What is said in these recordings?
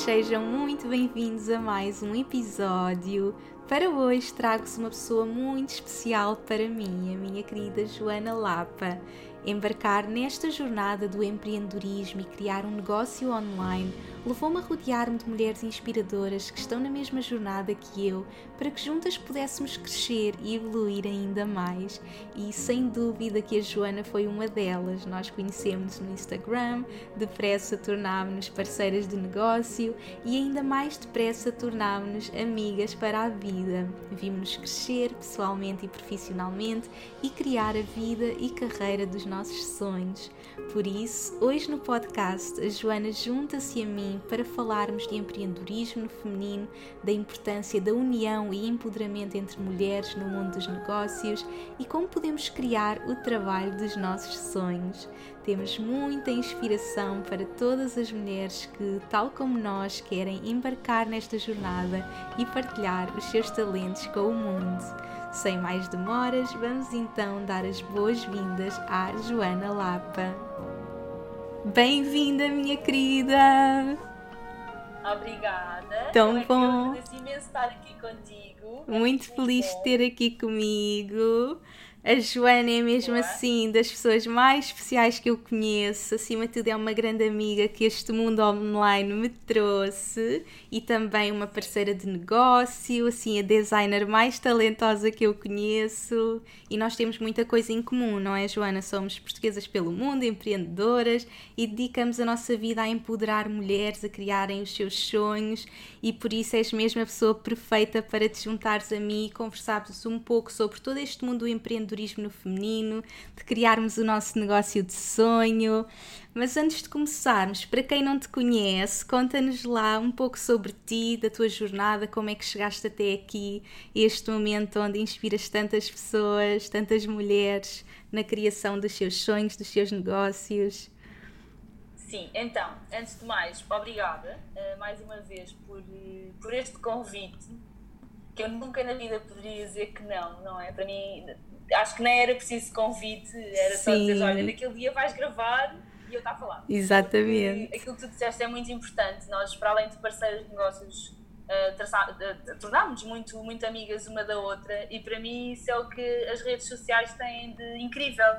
Sejam muito bem-vindos a mais um episódio. Para hoje trago-vos uma pessoa muito especial para mim, a minha querida Joana Lapa. Embarcar nesta jornada do empreendedorismo e criar um negócio online levou-me a rodear-me de mulheres inspiradoras que estão na mesma jornada que eu, para que juntas pudéssemos crescer e evoluir ainda mais. E sem dúvida que a Joana foi uma delas. Nós conhecemos no Instagram, depressa tornámos-nos parceiras de negócio e ainda mais depressa tornámos-nos amigas para a vida. Vimos-nos crescer pessoalmente e profissionalmente e criar a vida e carreira dos nossos sonhos. Por isso, hoje no podcast, a Joana junta-se a mim para falarmos de empreendedorismo feminino, da importância da união e empoderamento entre mulheres no mundo dos negócios e como podemos criar o trabalho dos nossos sonhos. Temos muita inspiração para todas as mulheres que, tal como nós, querem embarcar nesta jornada e partilhar os seus talentos com o mundo. Sem mais demoras, vamos então dar as boas-vindas à Joana Lapa. Bem-vinda, minha querida! Obrigada. Tão eu bom. Eu imenso estar aqui contigo. É Muito feliz de ter aqui comigo. A Joana é mesmo Boa. assim das pessoas mais especiais que eu conheço. Acima de tudo, é uma grande amiga que este mundo online me trouxe e também uma parceira de negócio, assim, a designer mais talentosa que eu conheço. E nós temos muita coisa em comum, não é, Joana? Somos portuguesas pelo mundo, empreendedoras e dedicamos a nossa vida a empoderar mulheres a criarem os seus sonhos. E por isso és mesmo a pessoa perfeita para te juntares a mim e conversarmos um pouco sobre todo este mundo do empreendedorismo no feminino, de criarmos o nosso negócio de sonho. Mas antes de começarmos, para quem não te conhece, conta-nos lá um pouco sobre ti, da tua jornada, como é que chegaste até aqui, este momento onde inspiras tantas pessoas, tantas mulheres na criação dos seus sonhos, dos seus negócios. Sim, então, antes de mais, obrigada uh, mais uma vez por, uh, por este convite, que eu nunca na vida poderia dizer que não, não é? Para mim, acho que nem era preciso convite, era só Sim. dizer, olha, naquele dia vais gravar e eu está a falar. Exatamente. Porque aquilo que tu disseste é muito importante. Nós, para além de parceiros de negócios, uh, tornámos-nos muito, muito amigas uma da outra e para mim isso é o que as redes sociais têm de incrível.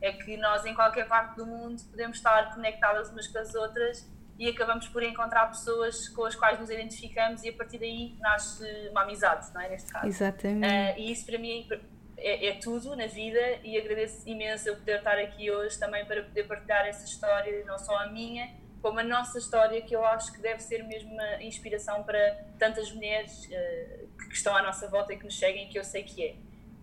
É que nós, em qualquer parte do mundo, podemos estar conectadas umas com as outras e acabamos por encontrar pessoas com as quais nos identificamos e a partir daí nasce uma amizade, não é? Neste caso. Exatamente. Uh, e isso para mim é, é tudo na vida e agradeço imenso eu poder estar aqui hoje também para poder partilhar essa história, não só a minha, como a nossa história, que eu acho que deve ser mesmo uma inspiração para tantas mulheres uh, que estão à nossa volta e que nos seguem, que eu sei que é.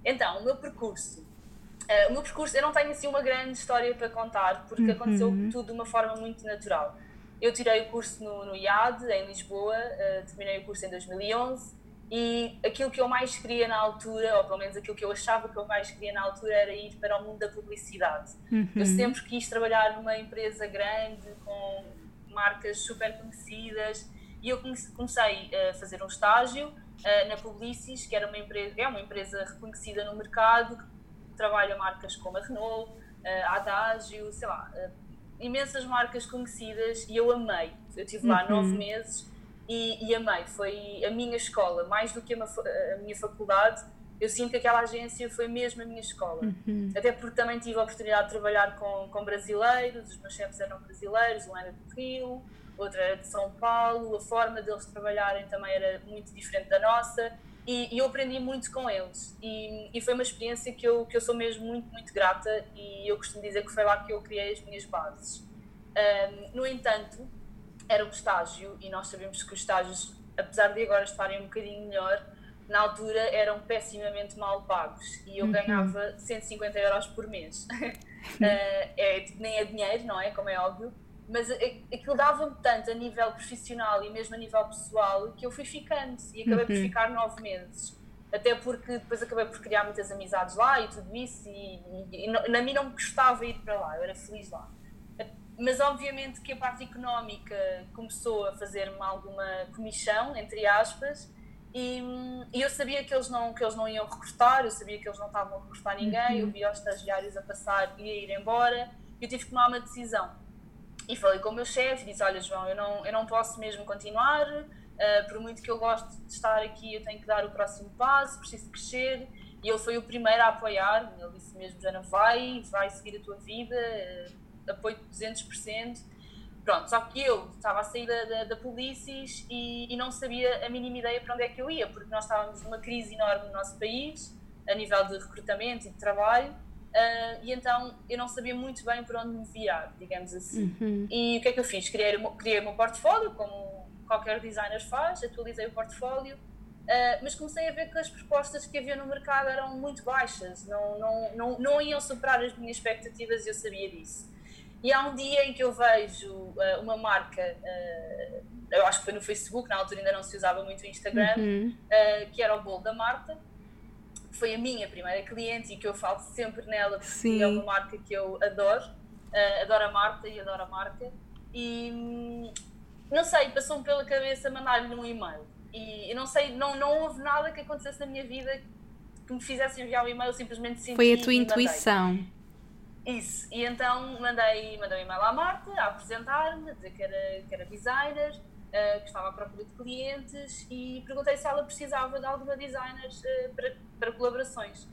Então, o meu percurso. Uh, o meu percurso, eu não tenho assim uma grande história para contar, porque Uhum. aconteceu tudo de uma forma muito natural. Eu tirei o curso no, no IAD, em Lisboa, uh, terminei o curso em 2011 e aquilo que eu mais queria na altura, ou pelo menos aquilo que eu achava que eu mais queria na altura, era ir para o mundo da publicidade. Uhum. Eu sempre quis trabalhar numa empresa grande, com marcas super conhecidas, e eu comece- comecei a fazer um estágio uh, na Publicis, que era uma empresa, é uma empresa reconhecida no mercado, que trabalha marcas como a Renault, uh, a Adagio, sei lá, uh, imensas marcas conhecidas, e eu amei. Eu estive lá Uhum. nove meses e, e amei. Foi a minha escola, mais do que a, a minha faculdade. Eu sinto que aquela agência foi mesmo a minha escola. Uhum. Até porque também tive a oportunidade de trabalhar com, com brasileiros, os meus chefes eram brasileiros, um era do Rio, outro era de São Paulo, a forma deles trabalharem também era muito diferente da nossa e, e eu aprendi muito com eles. E, e foi uma experiência que eu, que eu sou mesmo muito, muito grata e eu costumo dizer que foi lá que eu criei as minhas bases. Ahm, no entanto, era um estágio e nós sabemos que os estágios, apesar de agora estarem um bocadinho melhor, na altura eram pessimamente mal pagos e eu uhum. ganhava 150 euros por mês. uh, é, tipo, nem é dinheiro, não é? Como é óbvio. Mas aquilo dava-me tanto a nível profissional e mesmo a nível pessoal que eu fui ficando e acabei uhum. por ficar nove meses. Até porque depois acabei por criar muitas amizades lá e tudo isso, e, e, e na mim não me gostava ir para lá, eu era feliz lá. Mas obviamente que a parte económica começou a fazer-me alguma comissão, entre aspas, e, e, eu sabia que eles, não, que eles não iam recrutar, eu sabia que eles não estavam a recrutar ninguém, eu uhum. via os estagiários a passar e a ir embora, e eu tive que tomar uma decisão. E falei com o meu chefe, disse, olha João, eu não, eu não posso mesmo continuar, uh, por muito que eu goste de estar aqui, eu tenho que dar o próximo passo, preciso crescer, e ele foi o primeiro a apoiar, ele disse mesmo, Jana, vai, vai seguir a tua vida, uh, apoio 200%, Pronto, só que eu estava a sair da, da, da Policis e, e, não sabia a mínima ideia para onde é que eu ia, porque nós estávamos numa crise enorme no nosso país, a nível de recrutamento e de trabalho, uh, e então eu não sabia muito bem para onde me virar, digamos assim. Uhum. E o que é que eu fiz? Criei, criei o meu portfólio, como qualquer designer faz, atualizei o portfólio, uh, mas comecei a ver que as propostas que havia no mercado eram muito baixas, não, não, não, não iam superar as minhas expectativas e eu sabia disso. E há um dia em que eu vejo uh, uma marca, uh, eu acho que foi no Facebook, na altura ainda não se usava muito o Instagram, uhum. uh, que era o bolo da Marta, que foi a minha primeira cliente e que eu falo sempre nela, porque Sim. é uma marca que eu adoro, adoro a Marta e adoro a marca. E não sei, passou-me pela cabeça mandar-lhe um e-mail. E eu não sei, não, não houve nada que acontecesse na minha vida que me fizesse enviar um e-mail, simplesmente senti Foi a tua intuição. Isso, e então mandei, mandei um e-mail à Marta a apresentar-me, dizer que era, que era designer, uh, que estava à procura de clientes e perguntei se ela precisava de alguma designer uh, para, para colaborações.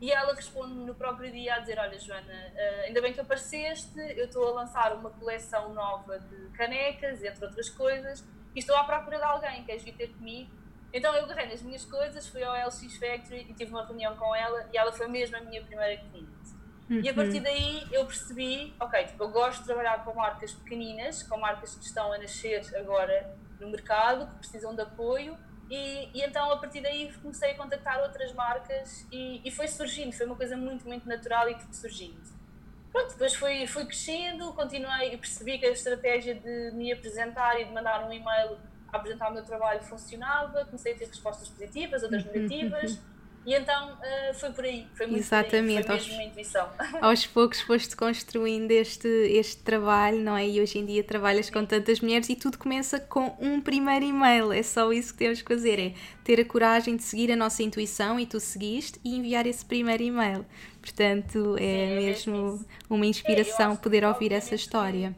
E ela responde-me no próprio dia a dizer: Olha, Joana, uh, ainda bem que apareceste, eu estou a lançar uma coleção nova de canecas, entre outras coisas, e estou à procura de alguém, queres vir ter comigo? Então eu agarrei nas minhas coisas, fui ao LX Factory e tive uma reunião com ela, e ela foi mesmo a minha primeira cliente. Uhum. E a partir uhum. daí eu percebi, ok, tipo, eu gosto de trabalhar com marcas pequeninas, com marcas que estão a nascer agora no mercado, que precisam de apoio, e, e então a partir daí comecei a contactar outras marcas e, e foi surgindo, foi uma coisa muito, muito natural e que surgindo. Pronto, depois fui, fui crescendo, continuei e percebi que a estratégia de me apresentar e de mandar um e-mail a apresentar o meu trabalho funcionava, comecei a ter respostas positivas, outras uhum. negativas. E então uh, foi por aí, foi muito Exatamente, por aí, foi mesmo aos, intuição. Aos poucos foste construindo este, este trabalho, não é? E hoje em dia trabalhas com tantas mulheres e tudo começa com um primeiro e-mail, é só isso que temos que fazer, é ter a coragem de seguir a nossa intuição e tu seguiste e enviar esse primeiro e-mail. Portanto, é, Sim, é mesmo uma inspiração é, poder ouvir essa história.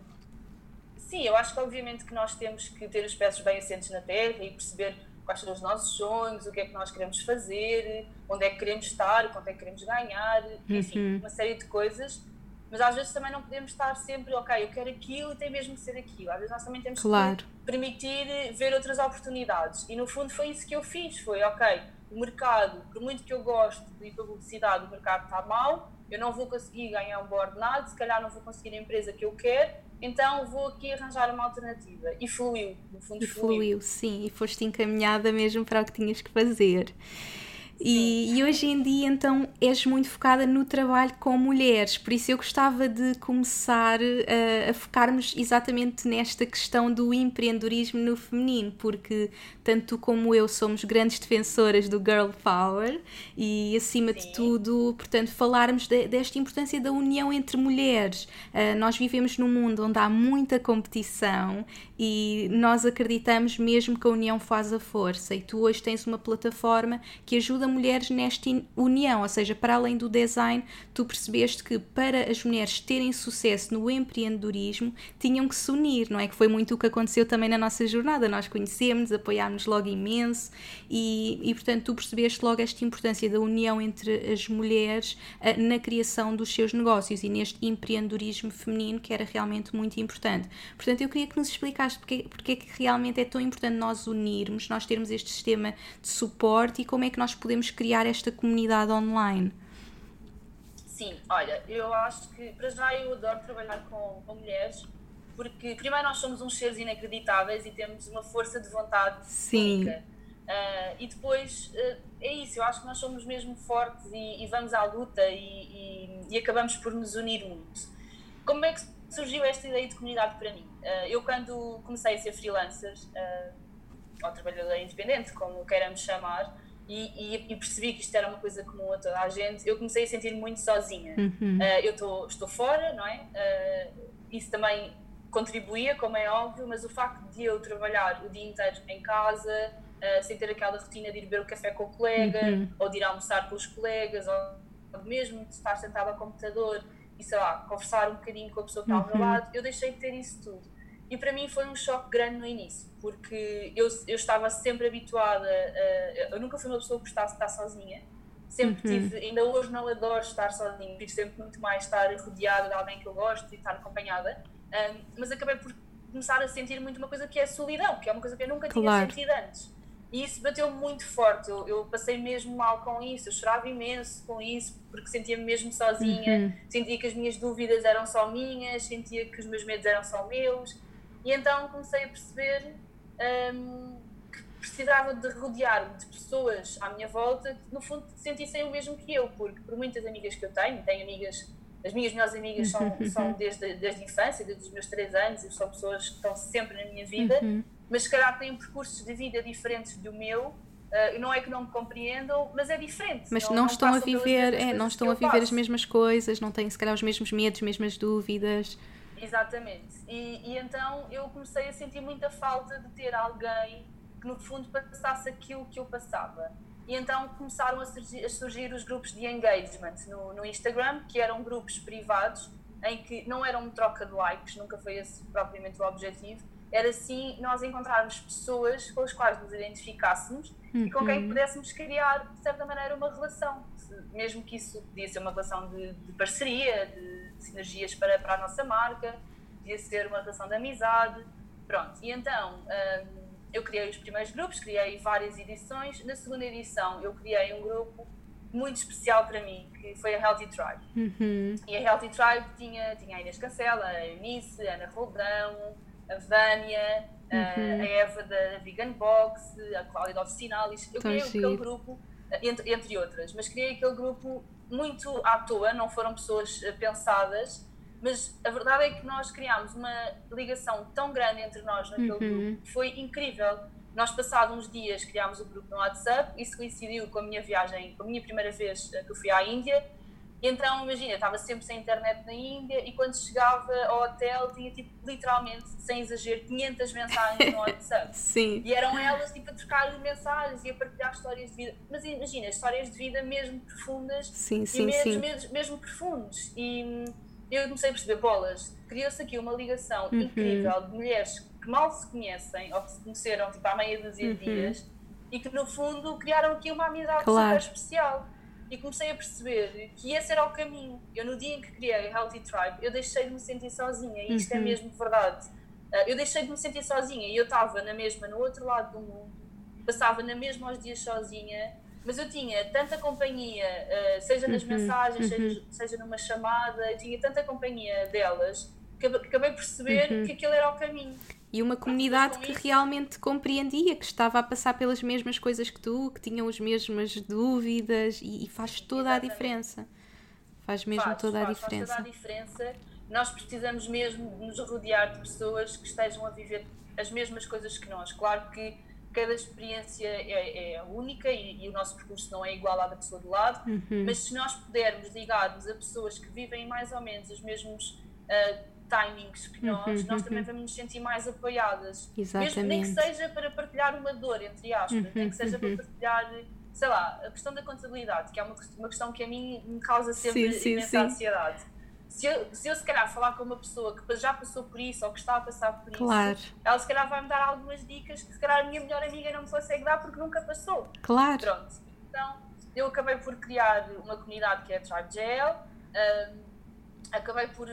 Sim, eu acho que obviamente que nós temos que ter os pés bem assentes na terra e perceber quais são os nossos sonhos, o que é que nós queremos fazer, onde é que queremos estar, quanto é que queremos ganhar, enfim, uhum. uma série de coisas. Mas às vezes também não podemos estar sempre, ok, eu quero aquilo e tem mesmo que ser aquilo. Às vezes nós também temos claro. que permitir ver outras oportunidades. E no fundo foi isso que eu fiz, foi, ok, o mercado, por muito que eu goste de publicidade, o mercado está mal, eu não vou conseguir ganhar um bom ordenado, se calhar não vou conseguir a empresa que eu quero, então vou aqui arranjar uma alternativa. E fluiu, no fundo e fluiu. fluiu. sim, e foste encaminhada mesmo para o que tinhas que fazer. E, e, hoje em dia, então, és muito focada no trabalho com mulheres, por isso eu gostava de começar a, a focarmos exatamente nesta questão do empreendedorismo no feminino, porque tanto tu como eu somos grandes defensoras do Girl Power e, acima Sim. de tudo, portanto, falarmos de, desta importância da união entre mulheres. Uh, nós vivemos num mundo onde há muita competição e nós acreditamos mesmo que a união faz a força, e tu hoje tens uma plataforma que ajuda mulheres nesta união, ou seja, para além do design, tu percebeste que para as mulheres terem sucesso no empreendedorismo tinham que se unir, não é? Que foi muito o que aconteceu também na nossa jornada. Nós conhecemos, apoiámos logo imenso e, e portanto, tu percebeste logo esta importância da união entre as mulheres uh, na criação dos seus negócios e neste empreendedorismo feminino que era realmente muito importante. Portanto, eu queria que nos explicasse porque, porque é que realmente é tão importante nós unirmos, nós termos este sistema de suporte e como é que nós podemos podemos criar esta comunidade online? Sim, olha, eu acho que para já eu adoro trabalhar com, com mulheres porque primeiro nós somos uns seres inacreditáveis e temos uma força de vontade Sim. única. Uh, e depois uh, é isso, eu acho que nós somos mesmo fortes e, e vamos à luta e, e, e, acabamos por nos unir muito. Como é que surgiu esta ideia de comunidade para mim? Uh, eu, quando comecei a ser freelancer, ou trabalhador independente, como queiramos chamar, e, percebi que isto era uma coisa comum a toda a gente, eu comecei a sentir muito sozinha. Uhum. eu tô, estou fora, não é? isso também contribuía, como é óbvio, mas o facto de eu trabalhar o dia inteiro em casa uh, sem ter aquela rotina de ir beber o café com o colega, uhum. ou de ir almoçar com os colegas, ou mesmo de estar sentado ao computador e, sei lá, conversar um bocadinho com a pessoa que está ao meu uhum. lado, eu deixei de ter isso tudo. E para mim foi um choque grande no início, porque eu, eu estava sempre habituada, a, eu nunca fui uma pessoa que gostasse de estar sozinha, sempre uhum. tive, ainda hoje não adoro estar sozinha, prefiro sempre muito mais estar rodeada de alguém que eu gosto e estar acompanhada, um, mas acabei por começar a sentir muito uma coisa que é solidão, que é uma coisa que eu nunca claro. tinha sentido antes. E isso bateu muito forte. Eu, eu, passei mesmo mal com isso. Eu chorava imenso com isso, porque sentia-me mesmo sozinha. Uhum. Sentia que as minhas dúvidas eram só minhas, sentia que os meus medos eram só meus. E então comecei a perceber um, que precisava de rodear-me de pessoas à minha volta que, no fundo, sentissem o mesmo que eu. Porque, por muitas amigas que eu tenho, tenho amigas. As minhas melhores amigas são, são desde, desde a infância, desde os meus três anos, e são pessoas que estão sempre na minha vida. Uhum mas se calhar têm percursos de vida diferentes do meu. Uh, não é que não me compreendam, mas é diferente. Mas não, não, não estão a viver, é, não estão a viver faço. as mesmas coisas, não têm se calhar os mesmos medos, as mesmas dúvidas. Exatamente. E, e então eu comecei a sentir muita falta de ter alguém que no fundo passasse aquilo que eu passava. E então começaram a surgir, a surgir os grupos de engagement no, no, Instagram, que eram grupos privados, em que não eram uma troca de likes, nunca foi esse propriamente o objetivo, era sim nós encontrarmos pessoas com as quais nos identificássemos uhum. e com quem uhum. pudéssemos criar, de certa maneira, uma relação. Mesmo que isso podia ser uma relação de, de parceria, de, sinergias para, para a nossa marca, podia ser uma relação de amizade. Pronto, e então hum, eu criei os primeiros grupos, criei várias edições. Na segunda edição, eu criei um grupo muito especial para mim, que foi a Healthy Tribe. Uhum. E a Healthy Tribe tinha, tinha a Inês Cancela, a Eunice, a Ana Roldão a Vânia, uhum. a Eva da Vegan Box, a Cláudia da Oficinalis. Eu criei aquele grupo, entre, entre outras, mas criei aquele grupo muito à toa, não foram pessoas eh, pensadas, mas a verdade é que nós criámos uma ligação tão grande entre nós naquele uhum. grupo, foi incrível. Nós, passados uns dias, criámos o grupo no WhatsApp, isso coincidiu com a minha viagem, com a minha primeira vez eh, que eu fui à Índia, então, imagina, estava sempre sem internet na Índia e quando chegava ao hotel tinha, tipo, literalmente, sem exagero, 500 mensagens no WhatsApp. Sim. E eram elas, tipo, a trocar mensagens e a partilhar histórias de vida. Mas imagina, histórias de vida mesmo profundas. Sim, sim, e mesmo, sim. Mesmo, mesmo profundos. E eu comecei a perceber, bolas, criou-se aqui uma ligação uhum. incrível de mulheres que mal se conhecem ou que se conheceram, tipo, há meia dúzia uhum. de dias e que, no fundo, criaram aqui uma amizade claro. super especial e comecei a perceber que esse era o caminho. Eu, no dia em que criei a Healthy Tribe, eu deixei de me sentir sozinha, e isto é uhum. é mesmo verdade. Uh, eu deixei de me sentir sozinha e eu estava na mesma, no outro lado do mundo, passava na mesma aos dias sozinha, mas eu tinha tanta companhia, uh, seja nas uhum. mensagens, uhum. seja, seja numa chamada, eu tinha tanta companhia delas acabei por perceber uhum. que aquele era o caminho e uma comunidade que realmente compreendia, que estava a passar pelas mesmas coisas que tu, que tinham as mesmas dúvidas e, e faz toda Exatamente. a diferença. Faz mesmo faz, toda, faz, a diferença. faz toda a diferença. Nós precisamos mesmo nos rodear de pessoas que estejam a viver as mesmas coisas que nós. Claro que cada experiência é, é única e, e, o nosso percurso não é igual à da pessoa do lado, uhum. mas se nós pudermos ligar-nos a pessoas que vivem mais ou menos os mesmos uh, timings que nós, uhum, nós também uhum. vamos nos sentir mais apoiadas. Exatamente. Mesmo nem que seja para partilhar uma dor, entre aspas, uhum, nem que seja para uhum. partilhar, sei lá, a questão da contabilidade, que é uma, uma questão que a mim me causa sempre sim, sim, imensa sim. ansiedade. Se eu, se eu se calhar falar com uma pessoa que já passou por isso ou que está a passar por claro. isso, ela se calhar vai me dar algumas dicas que se calhar a minha melhor amiga não me consegue dar porque nunca passou. Claro. Pronto. Então, eu acabei por criar uma comunidade que é a Tribe GL. Um, acabei por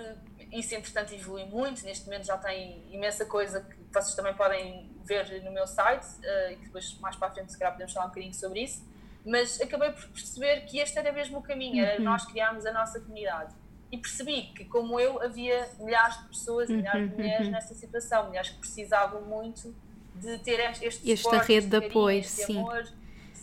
isso, entretanto, evolui muito. Neste momento já tem imensa coisa que vocês também podem ver no meu site uh, e que depois, mais para a frente, se calhar, podemos falar um bocadinho sobre isso. Mas acabei por perceber que este era mesmo o caminho, era uhum. nós criarmos a nossa comunidade. E percebi que, como eu, havia milhares de pessoas, milhares de uhum. mulheres nesta situação, mulheres que precisavam muito de ter este esta rede de apoio, sim. Amor,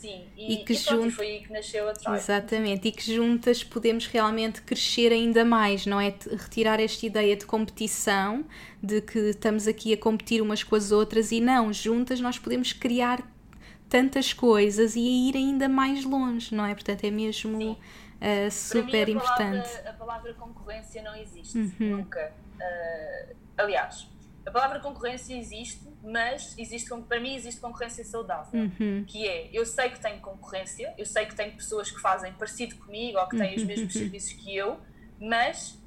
Sim, e, e que e pronto, foi aí que nasceu a Tribe. Exatamente, e que juntas podemos realmente crescer ainda mais, não é? Retirar esta ideia de competição, de que estamos aqui a competir umas com as outras, e não, juntas nós podemos criar tantas coisas e ir ainda mais longe, não é? Portanto, é mesmo uh, super mim, a importante. Palavra, a palavra concorrência não existe, uhum. nunca. Uh, aliás, a palavra concorrência existe, mas existe, para mim existe concorrência saudável, uhum. que é, eu sei que tenho concorrência, eu sei que tenho pessoas que fazem parecido comigo ou que têm os uhum. mesmos serviços que eu, mas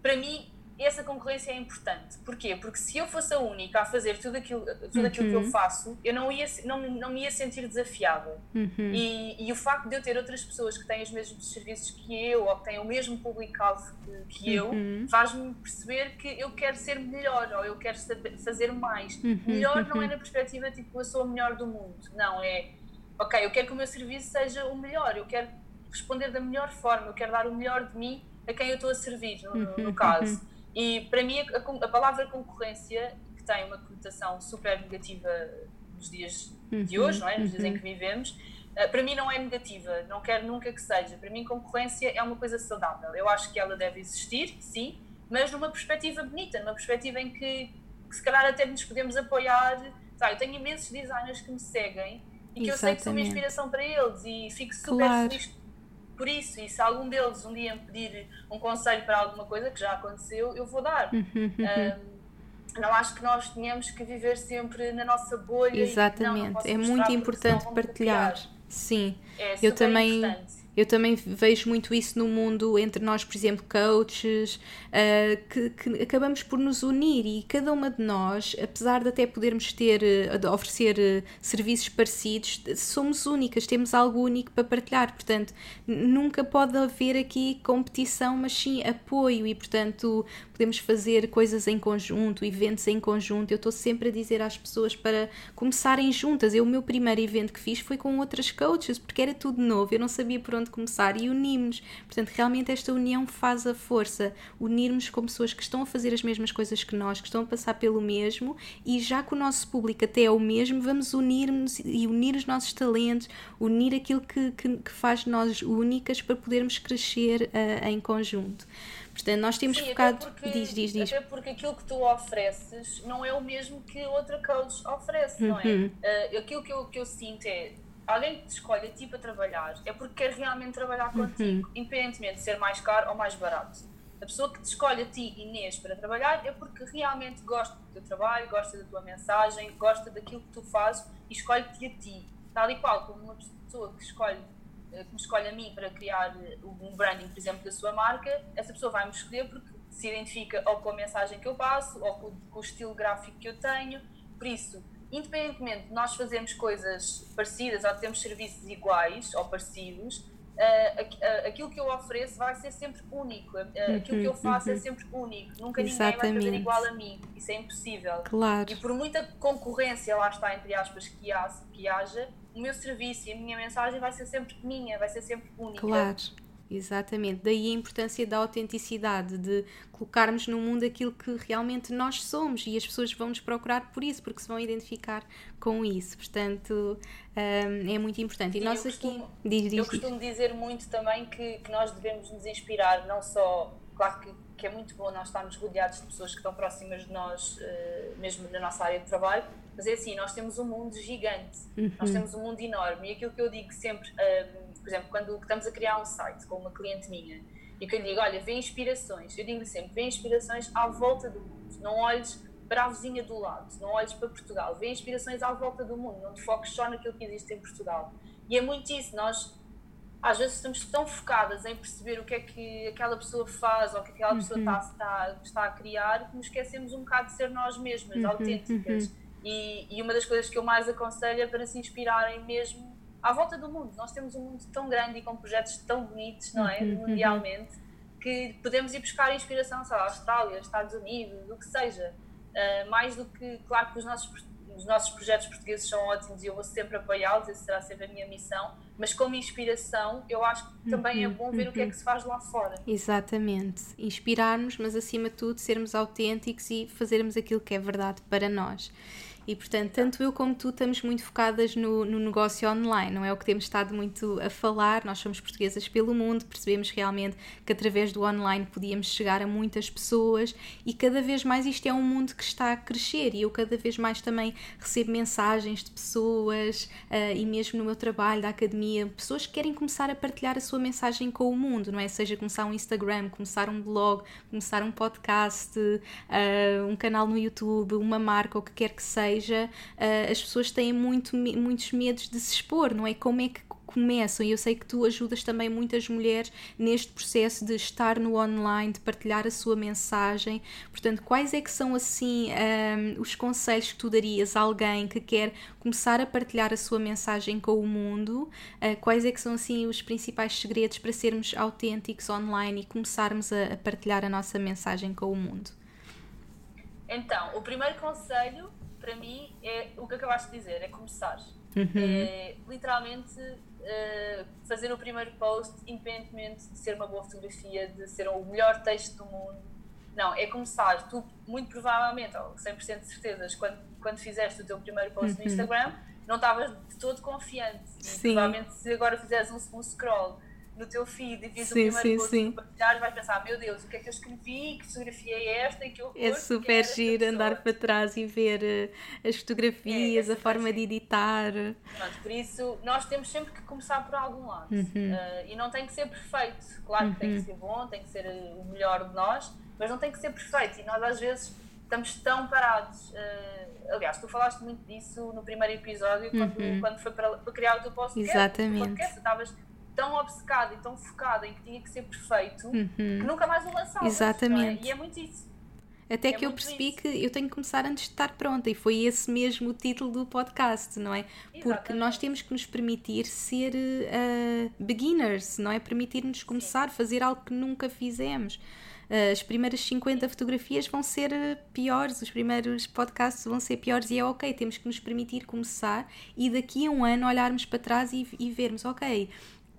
para mim essa concorrência é importante. Porquê? Porque se eu fosse a única a fazer tudo aquilo, tudo uhum. aquilo que eu uhum. faço, eu não, ia, não, não me ia sentir desafiada. Uhum. E, e, o facto de eu ter outras pessoas que têm os mesmos serviços que eu ou que têm o mesmo público-alvo que, que uhum. eu, faz-me perceber que eu quero ser melhor ou eu quero saber, fazer mais. Uhum. Melhor não é na perspectiva tipo eu sou a melhor do mundo. Não, é ok, eu quero que o meu serviço seja o melhor, eu quero responder da melhor forma, eu quero dar o melhor de mim a quem eu estou a servir, no, no uhum. caso. E para mim a, a, palavra concorrência, que tem uma conotação super negativa nos dias uhum, de hoje, não é? nos dias em uhum. que vivemos, uh, para mim não é negativa, não quero nunca que seja. Para mim concorrência é uma coisa saudável. Eu acho que ela deve existir, sim, mas numa perspectiva bonita, numa perspectiva em que, que se calhar até nos podemos apoiar. Sabe, eu tenho imensos designers que me seguem e que Exatamente. eu sei que são uma inspiração para eles e fico super claro. feliz por isso, e se algum deles um dia me pedir um conselho para alguma coisa, que já aconteceu, eu vou dar. um, não acho que nós tenhamos que viver sempre na nossa bolha. Exatamente, não, não é muito importante partilhar. Sim, é eu também. Importante eu também vejo muito isso no mundo entre nós, por exemplo, coaches, uh, que, que, acabamos por nos unir e cada uma de nós, apesar de até podermos ter, de oferecer uh, serviços parecidos, somos únicas, temos algo único para partilhar. Portanto, nunca pode haver aqui competição, mas sim apoio e, portanto, podemos fazer coisas em conjunto, eventos em conjunto. Eu estou sempre a dizer às pessoas para começarem juntas. Eu, o meu primeiro evento que fiz foi com outras coaches, porque era tudo novo, eu não sabia por onde começar e unimos. Portanto, realmente esta união faz a força. Unirmos com pessoas que estão a fazer as mesmas coisas que nós, que estão a passar pelo mesmo e já que o nosso público até é o mesmo, vamos unir-nos e unir os nossos talentos, unir aquilo que, que, que faz nós únicas para podermos crescer uh, em conjunto. Portanto, nós temos Sim, focado. Porque, diz, diz, diz. Até porque aquilo que tu ofereces não é o mesmo que outra coach oferece, uhum. não é? Uh, aquilo que eu, que eu sinto é alguém que te escolhe a ti para trabalhar é porque quer realmente trabalhar uhum. contigo, independentemente de ser mais caro ou mais barato. A pessoa que te escolhe a ti, Inês, para trabalhar é porque realmente gosta do teu trabalho, gosta da tua mensagem, gosta daquilo que tu fazes e escolhe-te a ti. Tal e qual como uma pessoa que escolhe que me escolhe a mim para criar eh, um branding, por exemplo, da sua marca, essa pessoa vai me escolher porque se identifica ou com a mensagem que eu passo ou com, com o estilo gráfico que eu tenho. Por isso, independentemente de nós fazermos coisas parecidas ou termos serviços iguais ou parecidos, uh, aquilo que eu ofereço vai ser sempre único. Uh, aquilo que eu uhum, faço é uhum. sempre único. Nunca Exatamente. ninguém vai fazer igual a mim. Isso é impossível. Claro. E por muita concorrência, lá está, entre aspas, que, há, que haja, o meu serviço e a minha mensagem vai ser sempre minha, vai ser sempre única. Claro. Exatamente, daí a importância da autenticidade, de colocarmos no mundo aquilo que realmente nós somos e as pessoas vão nos procurar por isso, porque se vão identificar com isso. Portanto, um, é muito importante. E Sim, nós costumo, aqui. Diz, diz, eu costumo dizer muito também que, que nós devemos nos inspirar, não só. Claro que, que, é muito bom nós estarmos rodeados de pessoas que estão próximas de nós, uh, mesmo na nossa área de trabalho, mas é assim, nós temos um mundo gigante, uhum. nós temos um mundo enorme e aquilo que eu digo sempre. Uh, por exemplo, quando estamos a criar um site com uma cliente minha e que eu digo, olha, vê inspirações, eu digo-lhe sempre, vê inspirações à volta do mundo, não olhes para a vizinha do lado, não olhes para Portugal, vê inspirações à volta do mundo, não te foques só naquilo que existe em Portugal. E é muito isso, nós às vezes estamos tão focadas em perceber o que é que aquela pessoa faz ou o que aquela pessoa uhum. está, está, está, a criar que nos esquecemos um bocado de ser nós mesmas, uhum. autênticas. Uhum. E, e, uma das coisas que eu mais aconselho é para se inspirarem mesmo à volta do mundo. Nós temos um mundo tão grande e com projetos tão bonitos, não é? Uhum, uhum. Mundialmente, que podemos ir buscar inspiração, sei lá, Austrália, Estados Unidos, o que seja. Uh, mais do que, claro que os nossos, os nossos projetos portugueses são ótimos e eu vou sempre apoiá-los, essa será sempre a minha missão, mas como inspiração, eu acho que também é bom ver o que é que se faz lá fora. Exatamente. Inspirar-nos, mas acima de tudo sermos autênticos e fazermos aquilo que é verdade para nós. E portanto, tanto eu como tu estamos muito focadas no, no, negócio online, não é o que temos estado muito a falar. Nós somos portuguesas pelo mundo, percebemos realmente que através do online podíamos chegar a muitas pessoas e cada vez mais isto é um mundo que está a crescer e eu cada vez mais também recebo mensagens de pessoas uh, e mesmo no meu trabalho da academia, pessoas que querem começar a partilhar a sua mensagem com o mundo, não é? Seja começar um Instagram, começar um blog, começar um podcast, uh, um canal no YouTube, uma marca, o que quer que seja, uh, as pessoas têm muito, muitos medos de se expor, não é? Como é que começam, e eu sei que tu ajudas também muitas mulheres neste processo de estar no online, de partilhar a sua mensagem. Portanto, quais é que são assim um, os conselhos que tu darias a alguém que quer começar a partilhar a sua mensagem com o mundo? Uh, quais é que são assim os principais segredos para sermos autênticos online e começarmos a, a partilhar a nossa mensagem com o mundo? Então, o primeiro conselho para mim é o que acabaste de dizer, é começar. Uhum. É literalmente uh, fazer o primeiro post, independentemente de ser uma boa fotografia, de ser o melhor texto do mundo. Não, é começar. Tu, muito provavelmente, ou 100% de certezas, quando, quando fizeste o teu primeiro post uhum. no Instagram, não estavas de todo confiante. Sim. E, provavelmente, se agora fizeres um, um scroll no teu feed e sim, o primeiro sim, post sim. partilhar, vais pensar, meu Deus, o que é que eu escrevi, que fotografia é esta e que eu É super giro andar para trás e ver uh, as fotografias, é, é a forma giro. de editar. Pronto, por isso, nós temos sempre que começar por algum lado. Uhum. Uh, e não tem que ser perfeito. Claro que uhum. tem que uhum. ser bom, tem que ser eh, o melhor de nós, mas não tem que ser perfeito. E nós às vezes estamos tão parados. Uh, aliás, tu falaste muito disso no primeiro episódio, quando, uhum. quando foi para, para criar o teu podcast. Exatamente. Podcast, estavas tão obcecada e tão focada em que tinha que ser perfeito uhum. que nunca mais o lançava. É? Exatamente. É? E é muito isso. Até é que eu percebi isso. que eu tenho que começar antes de estar pronta, e foi esse mesmo o título do podcast, não é? Exatamente. Porque nós temos que nos permitir ser uh, beginners, não é? Permitir-nos começar, a fazer algo que nunca fizemos. Uh, as primeiras 50 fotografias vão ser piores, os primeiros podcasts vão ser piores, e é ok, temos que nos permitir começar e daqui a um ano olharmos para trás e, e vermos, ok,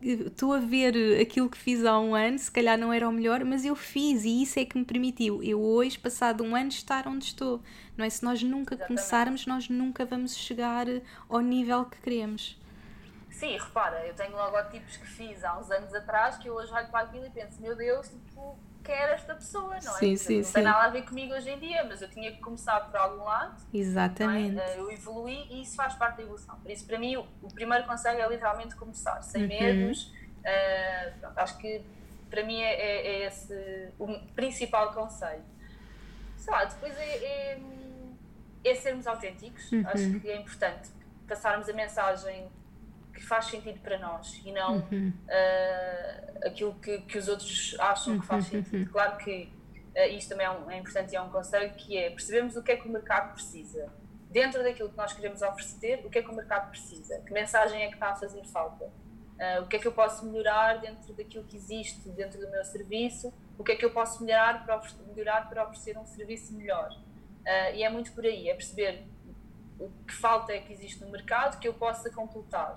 estou a ver aquilo que fiz há um ano, se calhar não era o melhor, mas eu fiz e isso é que me permitiu eu hoje, passado um ano, estar onde estou. Não é? Se nós nunca Exatamente. começarmos, nós nunca vamos chegar ao nível que queremos. Sim, repara, eu tenho logotipos que fiz há uns anos atrás que eu hoje olho para aquilo e penso, meu Deus, tipo, quer esta pessoa, não é? Sim, sim, não sim. tem nada a ver comigo hoje em dia, mas eu tinha que começar por algum lado. É? Exatamente. É? Eu evoluí e isso faz parte da evolução. Por isso, para mim, o, o primeiro conselho é literalmente começar, sem uhum. medos. Uh, pronto, acho que para mim é, é, é, esse o principal conselho. Sei lá, depois é, é, é sermos autênticos. Uhum. Acho que é importante passarmos a mensagem que faz sentido para nós e não uhum. uh, aquilo que, que os outros acham que faz uhum. sentido. Claro que uh, isto também é, um, é, importante e é um conselho que é percebemos o que é que o mercado precisa. Dentro daquilo que nós queremos oferecer, o que é que o mercado precisa? Que mensagem é que está a fazer falta? Uh, o que é que eu posso melhorar dentro daquilo que existe dentro do meu serviço? O que é que eu posso melhorar para, melhorar para oferecer um serviço melhor? e é muito por aí, é perceber o que falta é que existe no mercado que eu possa completar.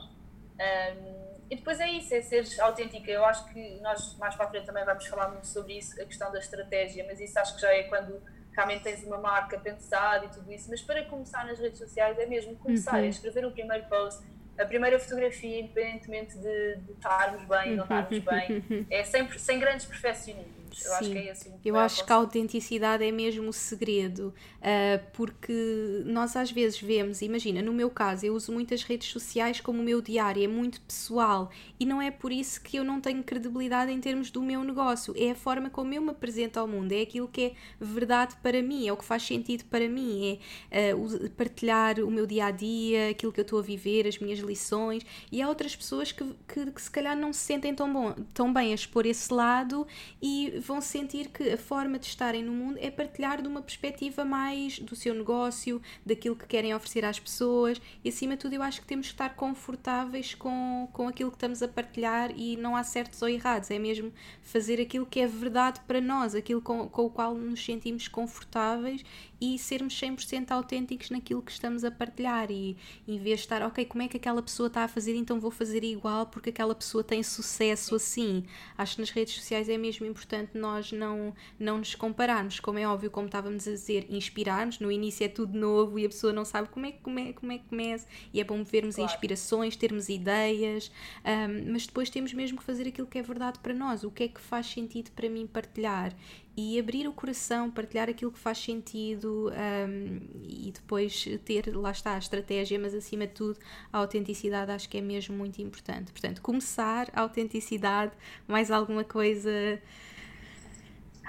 Um, e depois é isso, é ser autêntica. Eu acho que nós mais para a frente também vamos falar muito sobre isso, a questão da estratégia, mas isso acho que já é quando realmente tens uma marca pensada e tudo isso. Mas para começar nas redes sociais é mesmo começar, uhum. é escrever o primeiro post, a primeira fotografia, independentemente de, de estarmos bem ou não estarmos bem, é sempre sem grandes perfeccionismos. Eu acho que é esse Eu acho que a autenticidade é mesmo o segredo, uh, porque nós às vezes vemos, imagina, no meu caso, eu uso muitas redes sociais como o meu diário, é muito pessoal e não é por isso que eu não tenho credibilidade em termos do meu negócio, é a forma como eu me apresento ao mundo, é aquilo que é verdade para mim, é o que faz sentido para mim, é uh, partilhar o meu dia a dia, aquilo que eu estou a viver, as minhas lições, e há outras pessoas que, que, que se calhar não se sentem tão, bom, tão bem a expor esse lado e vão sentir que a forma de estarem no mundo é partilhar de uma perspectiva mais do seu negócio, daquilo que querem oferecer às pessoas. E acima de tudo eu acho que temos que estar confortáveis com, com aquilo que estamos a partilhar e não há certos ou errados, é mesmo fazer aquilo que é verdade para nós, aquilo com, com o qual nos sentimos confortáveis e sermos 100% autênticos naquilo que estamos a partilhar. E em vez de estar, ok, como é que aquela pessoa está a fazer, então vou fazer igual porque aquela pessoa tem sucesso assim. Acho que nas redes sociais é mesmo importante importante nós não, não nos compararmos, como é óbvio, como estávamos a dizer, inspirarmos. No início é tudo novo e a pessoa não sabe como é, como é, como é que começa, e é bom vermos claro. inspirações, termos ideias, um, mas depois temos mesmo que fazer aquilo que é verdade para nós, o que é que faz sentido para mim partilhar e abrir o coração, partilhar aquilo que faz sentido um, e depois ter, lá está, a estratégia, mas acima de tudo a autenticidade acho que é mesmo muito importante. Portanto, começar, a autenticidade, mais alguma coisa.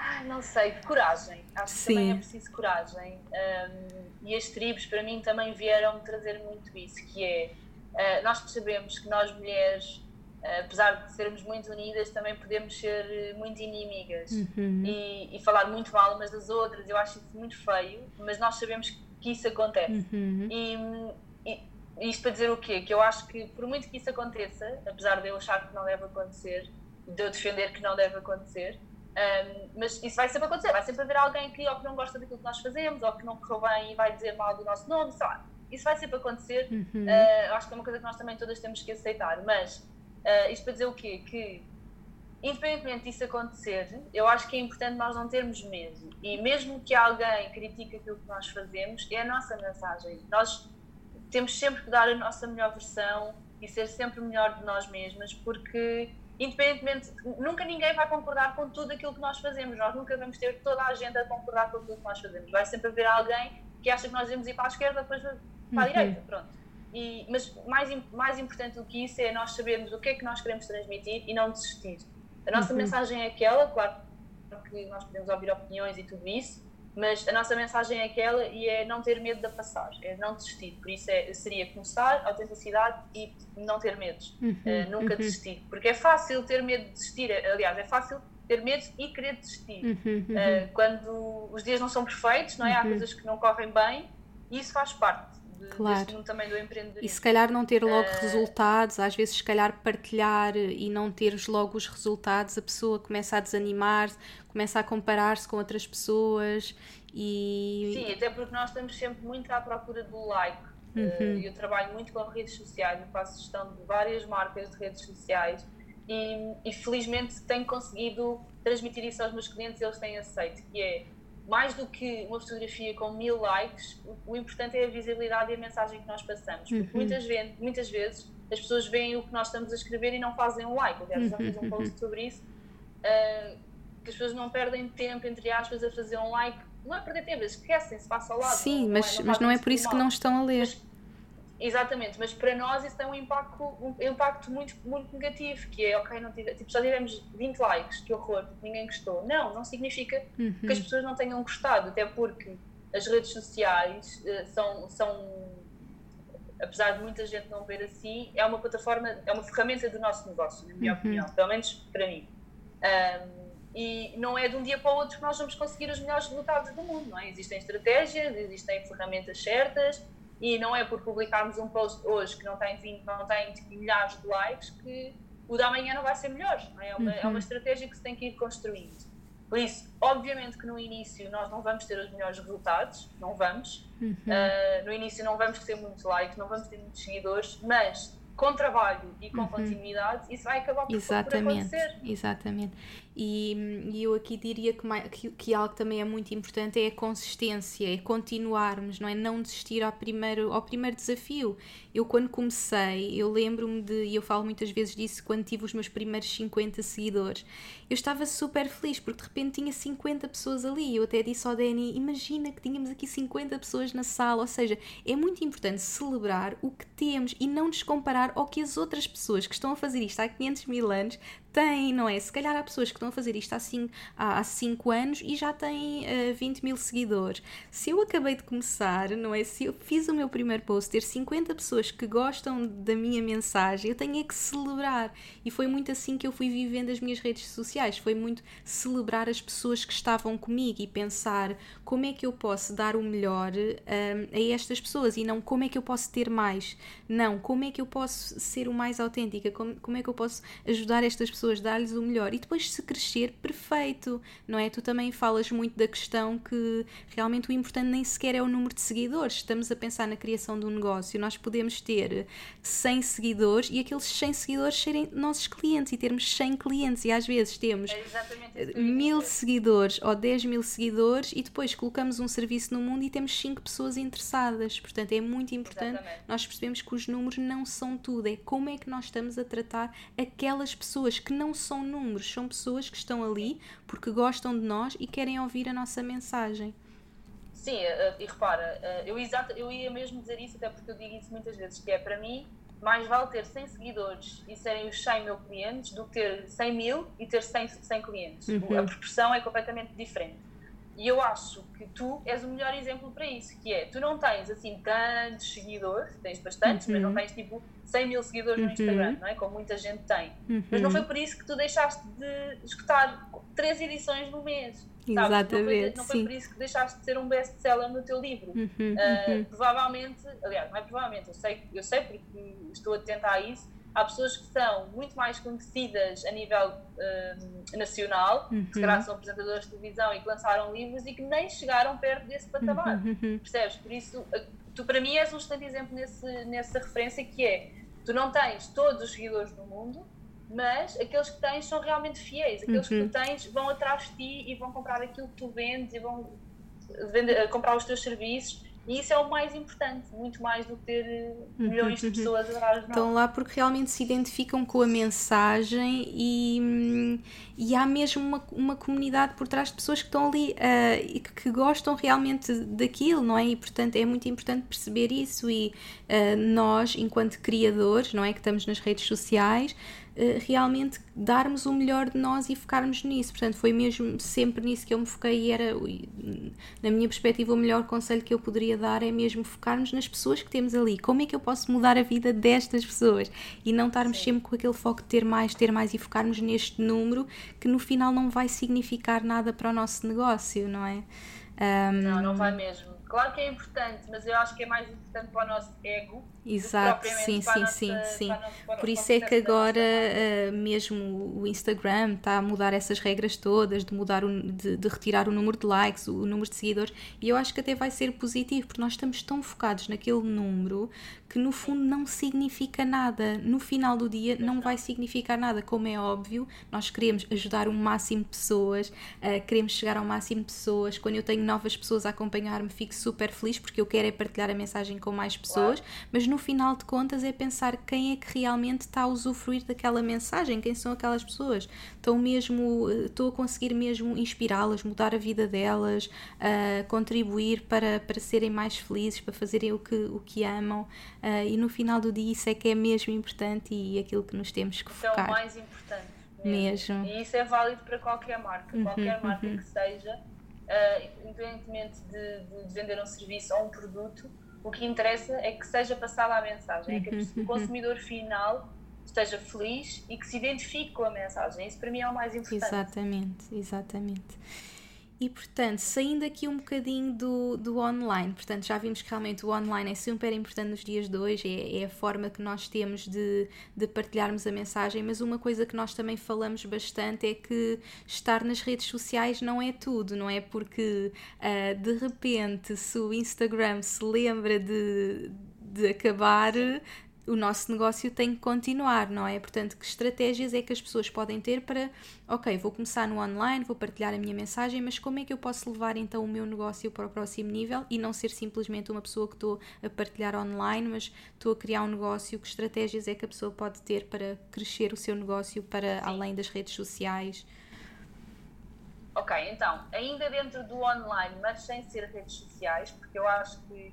Ah, não sei, coragem. Acho Sim. que também é preciso coragem. Um, e as tribos, para mim, também vieram trazer muito isso, que é, uh, nós percebemos que nós mulheres apesar de sermos muito unidas, também podemos ser muito inimigas uhum. e, e, falar muito mal umas das outras. Eu acho isso muito feio, mas nós sabemos que isso acontece. Uhum. E, e, isto para dizer o quê? Que eu acho que, por muito que isso aconteça, apesar de eu achar que não deve acontecer, de eu defender que não deve acontecer, um, mas isso vai sempre acontecer. Vai sempre haver alguém que ou que não gosta daquilo que nós fazemos, ou que não correu bem e vai dizer mal do nosso nome, sei lá. Isso vai sempre acontecer. Uhum. Uh, acho que é uma coisa que nós também todas temos que aceitar. Mas Uh, isto para dizer o quê? Que, independentemente disso acontecer, eu acho que é importante nós não termos medo. E mesmo que alguém critique aquilo que nós fazemos, é a nossa mensagem. Nós temos sempre que dar a nossa melhor versão e ser sempre melhor de nós mesmas, porque independentemente, nunca ninguém vai concordar com tudo aquilo que nós fazemos. Nós nunca vamos ter toda a gente a concordar com tudo que nós fazemos. Vai sempre haver alguém que acha que nós devemos ir para a esquerda, depois para a uhum. direita. Pronto. E, mas mais, mais importante do que isso é nós sabermos o que é que nós queremos transmitir e não desistir. A nossa uhum. mensagem é aquela, claro que nós podemos ouvir opiniões e tudo isso, mas a nossa mensagem é aquela e é não ter medo de passar, é não desistir. Por isso é, seria começar, autenticidade e não ter medos, uhum. uh, nunca uhum. desistir. Porque é fácil ter medo de desistir, aliás, é fácil ter medo e querer desistir. Uh, quando os dias não são perfeitos, não é? Há uhum. coisas que não correm bem e isso faz parte claro. também do empreendedorismo. E se calhar não ter logo uh... resultados, às vezes se calhar partilhar e não teres logo os resultados, a pessoa começa a desanimar, começa a comparar-se com outras pessoas e... Sim, até porque nós estamos sempre muito à procura do like. Uhum. Uh, eu trabalho muito com redes sociais, eu faço gestão de várias marcas de redes sociais e, e felizmente tenho conseguido transmitir isso aos meus clientes e eles têm aceito, que é mais do que uma fotografia com mil likes, o, o importante é a visibilidade e a mensagem que nós passamos. Porque uhum. muitas, vezes, muitas vezes as pessoas veem o que nós estamos a escrever e não fazem um like. Aliás, já fiz um uhum. post sobre isso. Uh, que as pessoas não perdem tempo, entre aspas, a fazer um like. Não é perder tempo, esquecem-se, passa ao lado. Sim, não, mas, não é, não mas não é por isso que não estão a ler. Mas, Exatamente, mas para nós isso tem um impacto, um impacto muito, muito negativo, que é, ok, não tive, tipo, só tivemos 20 likes, que horror, ninguém gostou. Não, não significa uhum. que as pessoas não tenham gostado, até porque as redes sociais uh, são, são, apesar de muita gente não ver assim, é uma plataforma, é uma ferramenta do nosso negócio, na minha uhum. opinião, pelo menos para mim. Um, e não é de um dia para o outro que nós vamos conseguir os melhores resultados do mundo, não é? Existem estratégias, existem ferramentas certas, e não é por publicarmos um post hoje que não tem 20, não tem tipo, milhares de likes que o da manhã não vai ser melhor. É? é? uma, uhum. é uma estratégia que se tem que ir construindo. Por isso, obviamente que no início nós não vamos ter os melhores resultados, não vamos. Uhum. Uh, no início não vamos ter muito like, não vamos ter muitos seguidores, mas com trabalho e com uhum. continuidade, isso vai acabar por, exatamente, por acontecer. Exatamente. E, e eu aqui diria que, que, que, algo também é muito importante é a consistência, é continuarmos, não é? Não desistir ao primeiro, ao primeiro desafio. Eu, quando comecei, eu lembro-me de, e eu falo muitas vezes disso, quando tive os meus primeiros 50 seguidores, eu estava super feliz porque de repente tinha 50 pessoas ali. Eu até disse ao Dani: imagina que tínhamos aqui 50 pessoas na sala. Ou seja, é muito importante celebrar o que temos e não nos comparar ao que as outras pessoas que estão a fazer isto há 500 mil anos têm, não é? Se calhar há pessoas que estão a fazer isto há 5 há cinco anos e já têm uh, eh, 20 mil seguidores. Se eu acabei de começar, não é? Se eu fiz o meu primeiro post, ter 50 pessoas que gostam da minha mensagem, eu tenho é que celebrar. E foi muito assim que eu fui vivendo as minhas redes sociais. Foi muito celebrar as pessoas que estavam comigo e pensar como é que eu posso dar o melhor um, eh, a estas pessoas e não como é que eu posso ter mais. Não, como é que eu posso ser o mais autêntica, como, como é que eu posso ajudar estas pessoas, dar-lhes o melhor. E depois, se crescer, perfeito, não é? Tu também falas muito da questão que realmente o importante nem sequer é o número de seguidores. Estamos a pensar na criação de um negócio, nós podemos ter 100 seguidores e aqueles 100 seguidores serem nossos clientes e termos 100 clientes. E às vezes temos É mil seguidores ou 10 mil seguidores e depois colocamos um serviço no mundo e temos 5 pessoas interessadas. Portanto, é muito importante Exatamente. nós percebemos que os números não são tudo, é como é que nós estamos a tratar aquelas pessoas que não são números, são pessoas que estão ali porque gostam de nós e querem ouvir a nossa mensagem. Sim, eh, e repara, eh, eu, exato, eu ia mesmo dizer isso, até porque eu digo isso muitas vezes, que é para mim, mais vale ter 100 seguidores e serem os 100 mil clientes do que ter 100 mil e ter 100, 100 clientes. Uhum. A proporção é completamente diferente. E eu acho que tu és o melhor exemplo para isso, que é, tu não tens assim tantos seguidores, tens bastantes, mas não Uhum. tens tipo 100 mil seguidores no Uhum. Instagram, não é? Como muita gente tem. Mas Uhum. não foi por isso que tu deixaste de escutar três edições no mês. sabes? Não foi, Exatamente, não foi por isso que deixaste de ser um best-seller no teu livro. Uhum, Uh, uhum. provavelmente, aliás, não é provavelmente, eu sei, eu sei porque estou atenta a isso. Há pessoas que são muito mais conhecidas a nível um, nacional, Uhum. que se calhar são apresentadores de televisão e que lançaram livros e que nem chegaram perto desse patamar. Uhum, uhum. Percebes? Por isso, tu para mim és um excelente exemplo nesse, nessa referência que é, tu não tens todos os seguidores do mundo, mas aqueles que tens são realmente fiéis. Aqueles Uhum. que tu tens vão atrás de ti e vão comprar aquilo que tu vendes e vão vender, comprar os teus serviços. E isso é o mais importante, muito mais do que ter eh, milhões de uhum. pessoas atrás de nós. Estão lá porque realmente se identificam com a mensagem e, e há mesmo uma, uma comunidade por trás de pessoas que estão ali ah, e que, gostam realmente daquilo, não é? E portanto é muito importante perceber isso e ah, nós, enquanto criadores, não é? Que estamos nas redes sociais, realmente darmos o melhor de nós e focarmos nisso. Portanto, foi mesmo sempre nisso que eu me foquei e era, na minha perspectiva, o melhor conselho que eu poderia dar é mesmo focarmos nas pessoas que temos ali. Como é que eu posso mudar a vida destas pessoas? E não estarmos Sim. sempre com aquele foco de ter mais, ter mais e focarmos neste número que no final não vai significar nada para o nosso negócio, não é? Ahm, Não, não vai mesmo. Claro que é importante, mas eu acho que é mais importante para o nosso ego. Exato, sim, sim, nossa- sim, sim. nossa- o Por isso é que agora uh, mesmo o Instagram está a mudar essas regras todas, de mudar o- de, de retirar o número de likes, o, o número de seguidores, e eu acho que até vai ser positivo, porque nós estamos tão focados naquele número que no fundo não significa nada. No final do dia não vai significar nada, como é óbvio, nós queremos ajudar o máximo de pessoas, uh, queremos chegar ao máximo de pessoas. Quando eu tenho novas pessoas a acompanhar-me, fico super feliz porque eu quero é partilhar a mensagem com mais pessoas, mas no final de contas é pensar quem é que realmente está a usufruir daquela mensagem, quem são aquelas pessoas. Estão mesmo, eh, estou a conseguir mesmo inspirá-las, mudar a vida delas, contribuir para, para serem mais felizes, para fazerem o que, o que amam. ah, e no final do dia isso é que é mesmo importante e aquilo que nos temos que Isso é o focar. mais importante. Mesmo. E isso é válido para qualquer marca. Uhum, qualquer marca uhum. que seja, ah, independentemente de, de- de vender um serviço ou um produto, o que interessa é que seja passada a mensagem, é que Uhum, o consumidor final esteja feliz e que se identifique com a mensagem. Isso para mim é o mais importante. Exatamente, exatamente. E portanto, saindo aqui um bocadinho do, do online, portanto, já vimos que realmente o online é super importante nos dias de hoje, é, é a forma que nós temos de, de partilharmos a mensagem, mas uma coisa que nós também falamos bastante é que estar nas redes sociais não é tudo, não é? Porque ah, de repente, se o Instagram se lembra de, de acabar, o nosso negócio tem que continuar, não é? Portanto, que estratégias é que as pessoas podem ter para, ok, vou começar no online, vou partilhar a minha mensagem, mas como é que eu posso levar então o meu negócio para o próximo nível e não ser simplesmente uma pessoa que estou a partilhar online, mas estou a criar um negócio? Que estratégias é que a pessoa pode ter para crescer o seu negócio para além das redes sociais? Ok, então, ainda dentro do online, mas sem ser redes sociais, porque eu acho que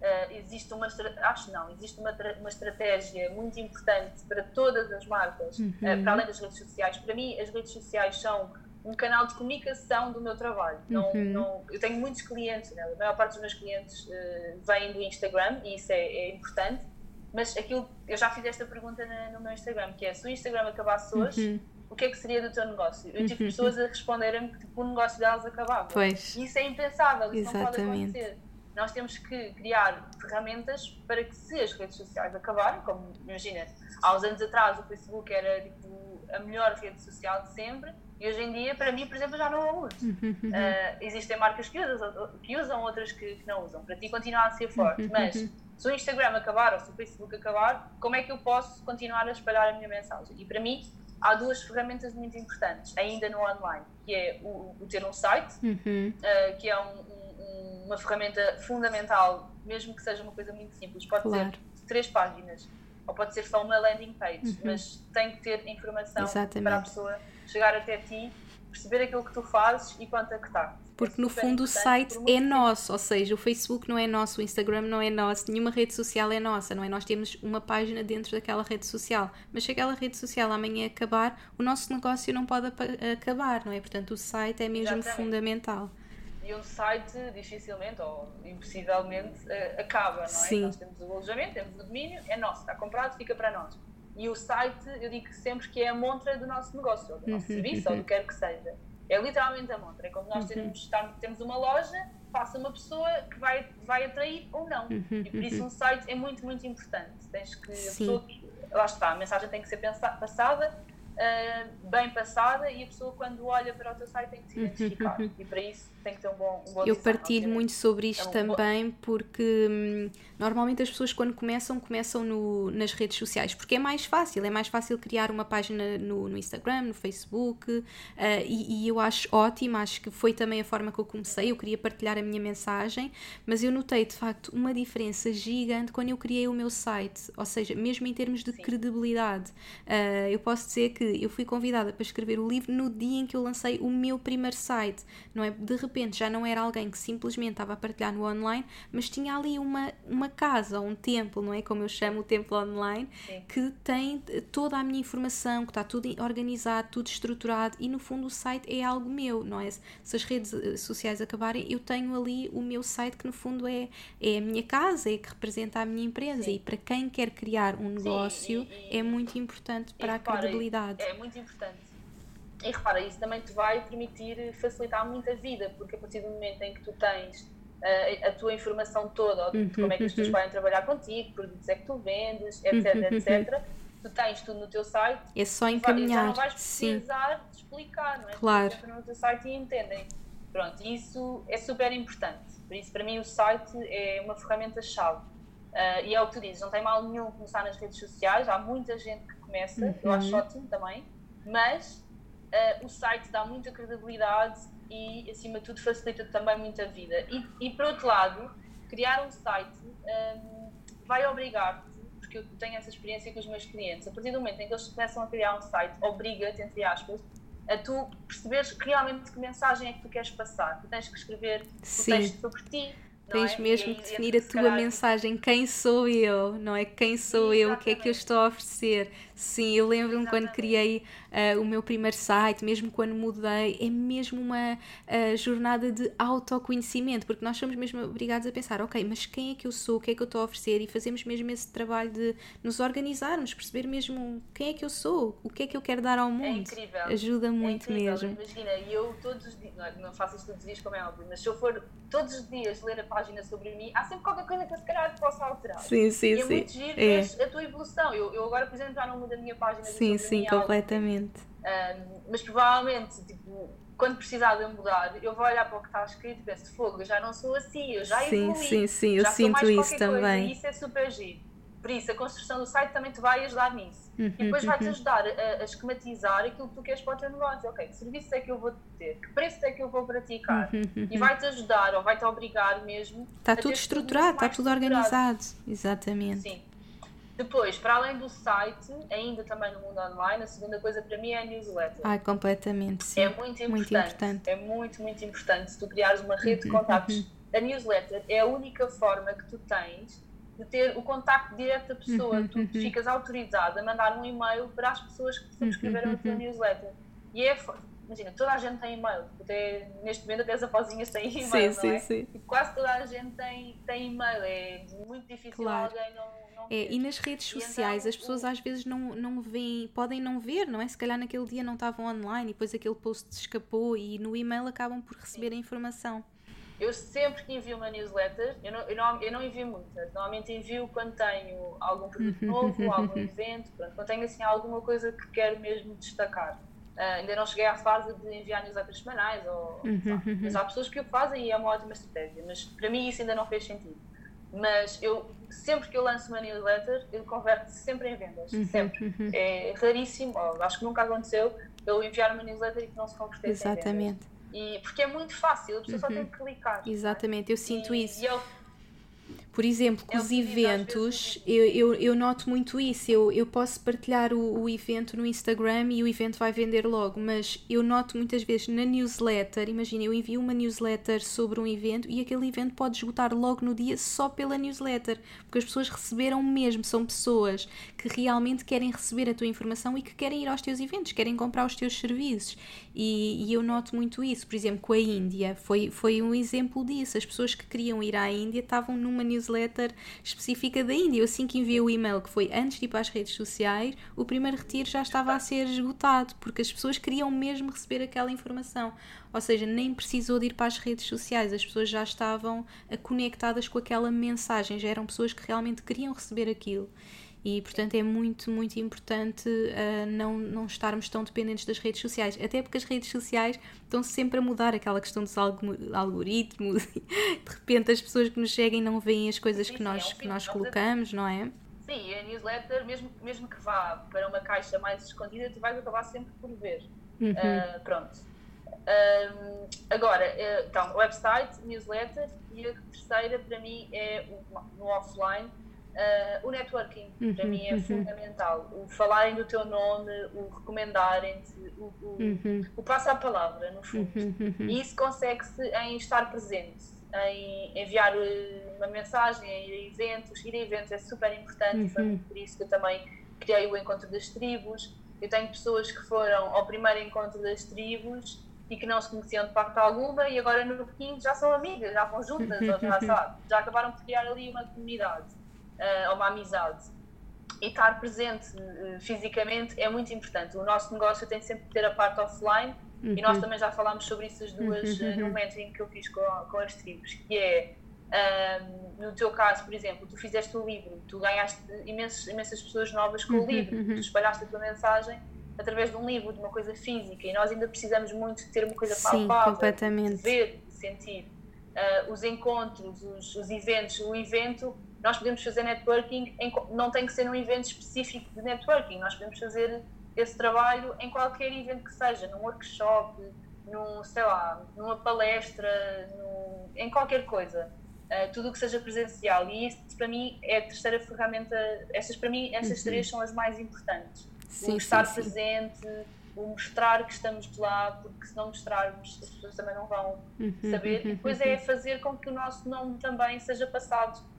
eh, existe uma acho não, existe uma, uma estratégia muito importante para todas as marcas, eh, para além das redes sociais. Para mim, as redes sociais são um canal de comunicação do meu trabalho. Não, Uhum. não- eu tenho muitos clientes, né? a maior parte dos meus clientes eh, vêm do Instagram e isso é, é importante. Mas aquilo, eu já fiz esta pergunta na- no meu Instagram, que é se o Instagram acabasse hoje, Uhum. o que é que seria do teu negócio? Eu tive pessoas a responderem que tipo, o negócio delas acabava. Pois. Isso é impensável, isso não pode Exatamente. acontecer. Nós temos que criar ferramentas para que se as redes sociais acabarem, como imagina, há uns anos atrás o Facebook era tipo, a melhor rede social de sempre e hoje em dia, para mim, por exemplo, já não a uso. Uh, existem marcas que usam, que usam outras que, que, não usam. Para ti continua a ser forte, mas se o Instagram acabar ou se o Facebook acabar, como é que eu posso continuar a espalhar a minha mensagem? E para mim, há duas ferramentas muito importantes ainda no online, que é o, o ter um site, uhum. uh, que é um, um, uma ferramenta fundamental, mesmo que seja uma coisa muito simples, pode claro. ser três páginas, ou pode ser só uma landing page, uhum. mas tem que ter informação Exatamente. para a pessoa chegar até ti, perceber aquilo que tu fazes e quanto é que está. Porque no fundo o site é nosso, ou seja, o Facebook não é nosso, o Instagram não é nosso, nenhuma rede social é nossa, não é? Nós temos uma página dentro daquela rede social, mas se aquela rede social amanhã acabar, o nosso negócio não pode acabar, não é? Portanto, o site é mesmo Exatamente. fundamental. E um site dificilmente ou impossivelmente uh, acaba, não é? Sim. Nós temos o alojamento, temos o domínio, é nosso, está comprado, fica para nós. E o site, eu digo sempre que é a montra do nosso negócio, ou do nosso uhum. serviço, ou do que quer que seja. É literalmente a montra. É como nós uhum. temos, temos uma loja, passa uma pessoa que vai, vai atrair ou não. Uhum. E por isso um site é muito, muito importante. Tens que. A pessoa, lá está, a mensagem tem que ser pensada, passada uh, bem passada e a pessoa quando olha para o teu site tem que se identificar uhum. e para isso tem que ter um bom, um bom Eu partilho muito sobre isto é um também bom... porque hum, normalmente as pessoas quando começam, começam no, nas redes sociais porque é mais fácil, é mais fácil criar uma página no, no Instagram, no Facebook uh, e, e, eu acho ótimo, acho que foi também a forma que eu comecei, eu queria partilhar a minha mensagem, mas eu notei de facto uma diferença gigante quando eu criei o meu site, ou seja, mesmo em termos de Sim. credibilidade, uh, eu posso dizer que eu fui convidada para escrever o livro no dia em que eu lancei o meu primeiro site, não é? De repente já não era alguém que simplesmente estava a partilhar no online, mas tinha ali uma, uma casa, um templo, não é? Como eu chamo o templo online, Sim. que tem toda a minha informação, que está tudo organizado, tudo estruturado e no fundo o site é algo meu, não é? Se as redes eh, sociais acabarem, eu tenho ali o meu site que no fundo é, é a minha casa, é que representa a minha empresa Sim. e para quem quer criar um negócio Sim, e, e, é muito importante para a credibilidade verdade. É muito importante. E repara, isso também te vai permitir facilitar muito a vida, porque a partir do momento em que tu tens uh, a tua informação toda, de como é que as pessoas podem trabalhar contigo, produtos é que tu vendes, etc, etc, tu tens tudo no teu site. É só encaminhar. Já não vais precisar Sim. de explicar, não é? Claro. Tu no teu site e entendem. Pronto, isso é super importante. Por isso, para mim, o site é uma ferramenta-chave. Uh, e é o que tu dizes, não tem mal nenhum começar nas redes sociais, há muita gente que começa, uhum. eu acho uhum. ótimo também, mas uh, o site dá muita credibilidade e, acima de tudo, facilita também muito a vida. E, e por outro lado, criar um site um, vai obrigar-te, porque eu tenho essa experiência com os meus clientes, a partir do momento em que eles começam a criar um site, obriga-te, entre aspas, a tu perceberes realmente que mensagem é que tu queres passar. Tu tens que escrever o texto sobre ti, Tens é? mesmo que definir a tua mensagem, quem sou eu, não é? Quem sou Exatamente. eu, o que é que eu estou a oferecer. Sim, eu lembro-me quando criei uh, o meu primeiro site, mesmo quando mudei, é mesmo uma uh, jornada de autoconhecimento, porque nós somos mesmo obrigados a pensar, ok, mas quem é que eu sou, o que é que eu estou a oferecer, e fazemos mesmo esse trabalho de nos organizarmos, perceber mesmo quem é que eu sou, o que é que eu quero dar ao é mundo. É incrível. Ajuda muito é incrível. mesmo. Imagina, eu todos os dias, não, não faço isto todos os dias como é óbvio, mas se eu for todos os dias ler a página sobre mim, há sempre qualquer coisa que eu se calhar possa alterar. Sim, sim, e é sim. muito giro é. a tua evolução. Eu, eu agora, por exemplo, já não mudo a minha página Sim, sim, completamente. Um, mas provavelmente, tipo, quando precisar de mudar, eu vou olhar para o que está escrito e penso, fogo, eu já não sou assim, eu já sim, evolui. Sim, sim, eu sinto isso também. Coisa, e isso é super giro. Por isso, a construção do site também te vai ajudar nisso. Uhum, e depois vai-te uhum. ajudar a, a, esquematizar aquilo que tu queres para o teu negócio. Ok, que serviço é que eu vou ter? Que preço é que eu vou praticar? Uhum, e vai-te ajudar ou vai-te obrigar mesmo. Está tudo estruturado, está tudo organizado. Exatamente. Sim. Depois, para além do site, ainda também no mundo online, a segunda coisa para mim é a newsletter. Ah, completamente, sim. É muito importante. Muito importante. É muito, muito importante. Se tu criares uma rede de contactos, a newsletter é a única forma que tu tens de ter o contacto direto da pessoa. Uhum, tu uhum. ficas autorizado a mandar um e-mail para as pessoas que subscreveram uhum, a tua uhum. newsletter. E é, imagina, toda a gente tem e-mail. Até, neste momento até as aposinhas têm e-mail, sim, não sim, é? Sim. E quase toda a gente tem, tem e-mail. É muito difícil claro. alguém não, não é, e nas redes sociais então, as pessoas às vezes não, não veem, podem não ver, não é? Se calhar naquele dia não estavam online e depois aquele post escapou e no e-mail acabam por receber a informação. Eu sempre que envio uma newsletter, eu não, eu não, eu não envio muitas, normalmente envio quando tenho algum produto uhum. novo, algum evento, pronto, quando tenho assim alguma coisa que quero mesmo destacar. Uh, ainda não cheguei à fase de enviar newsletters semanais, ou, uhum. mas há pessoas que o fazem e é uma ótima estratégia, mas para mim isso ainda não fez sentido. Mas eu, sempre que eu lanço uma newsletter, eu converto sempre em vendas, uhum. sempre. É raríssimo, acho que nunca aconteceu eu enviar uma newsletter e que não se convertesse Exatamente. em vendas. E, porque é muito fácil, a pessoa só tem uhum. que clicar. Exatamente, eu sinto e, isso. E eu, por exemplo, com é os eventos, eu, eu, eu, noto muito isso. Eu, eu posso partilhar o, o, evento no Instagram e o evento vai vender logo, mas eu noto muitas vezes na newsletter. Imagina, eu envio uma newsletter sobre um evento e aquele evento pode esgotar logo no dia só pela newsletter, porque as pessoas receberam mesmo. São pessoas que realmente querem receber a tua informação e que querem ir aos teus eventos, querem comprar os teus serviços. E, e eu noto muito isso. Por exemplo, com a Índia, foi, foi um exemplo disso. As pessoas que queriam ir à Índia estavam numa newsletter newsletter específica da Índia. Eu assim que enviei o e-mail, que foi antes de ir para as redes sociais, o primeiro retiro já estava a ser esgotado, porque as pessoas queriam mesmo receber aquela informação. Ou seja, nem precisou de ir para as redes sociais, as pessoas já estavam conectadas com aquela mensagem, já eram pessoas que realmente queriam receber aquilo. E, portanto, é muito, muito importante uh, não, não estarmos tão dependentes das redes sociais. Até porque as redes sociais estão sempre a mudar aquela questão dos algoritmos. de repente, as pessoas que nos seguem não veem as coisas que nós, é que nós colocamos, não é? Sim, a newsletter, mesmo, mesmo que vá para uma caixa mais escondida, tu vais acabar sempre por ver. Uhum. Uh, pronto. Um, agora, uh, então, website, newsletter e a terceira para mim é o, no offline Uh, o networking, uhum, para mim, é uhum. fundamental. O falarem do teu nome, o recomendarem-te, o, o, uhum. o passar a palavra, no fundo. Uhum, uhum. E isso consegue-se em estar presente, em enviar eh, uma mensagem, em ir a eventos. Ir a eventos é super importante, foi uhum. por isso que eu também criei o Encontro das Tribos. Eu tenho pessoas que foram ao primeiro Encontro das Tribos e que não se conheciam de parte alguma e agora no Pequim já são amigas, já vão juntas, já, sabe, já acabaram por criar ali uma comunidade uh, uma amizade. E estar presente uh, fisicamente é muito importante. O nosso negócio tem sempre que ter a parte offline uhum. e nós uhum. também já falámos sobre isso as duas uhum. uh, no mentoring que eu fiz com, com as tribos, que é no teu caso, por exemplo, tu fizeste o livro, tu ganhaste imensas, imensas pessoas novas com o uhum, livro, tu espalhaste a tua mensagem através de um livro, de uma coisa física, e nós ainda precisamos muito de ter uma coisa Sim, palpável, de ver, sentir. Uh, os encontros, os, os, eventos, o evento nós podemos fazer networking, em, não tem que ser num evento específico de networking, nós podemos fazer esse trabalho em qualquer evento que seja, num workshop, num, sei lá, numa palestra, num, em qualquer coisa. Uh, tudo o que seja presencial. E isso, para mim, é a terceira ferramenta. Essas, para mim, essas uhum. três são as mais importantes. Sim, o estar sim, presente, sim. o mostrar que estamos lá, porque se não mostrarmos, as pessoas também não vão uhum, saber. Uhum, e depois é fazer com que o nosso nome também seja passado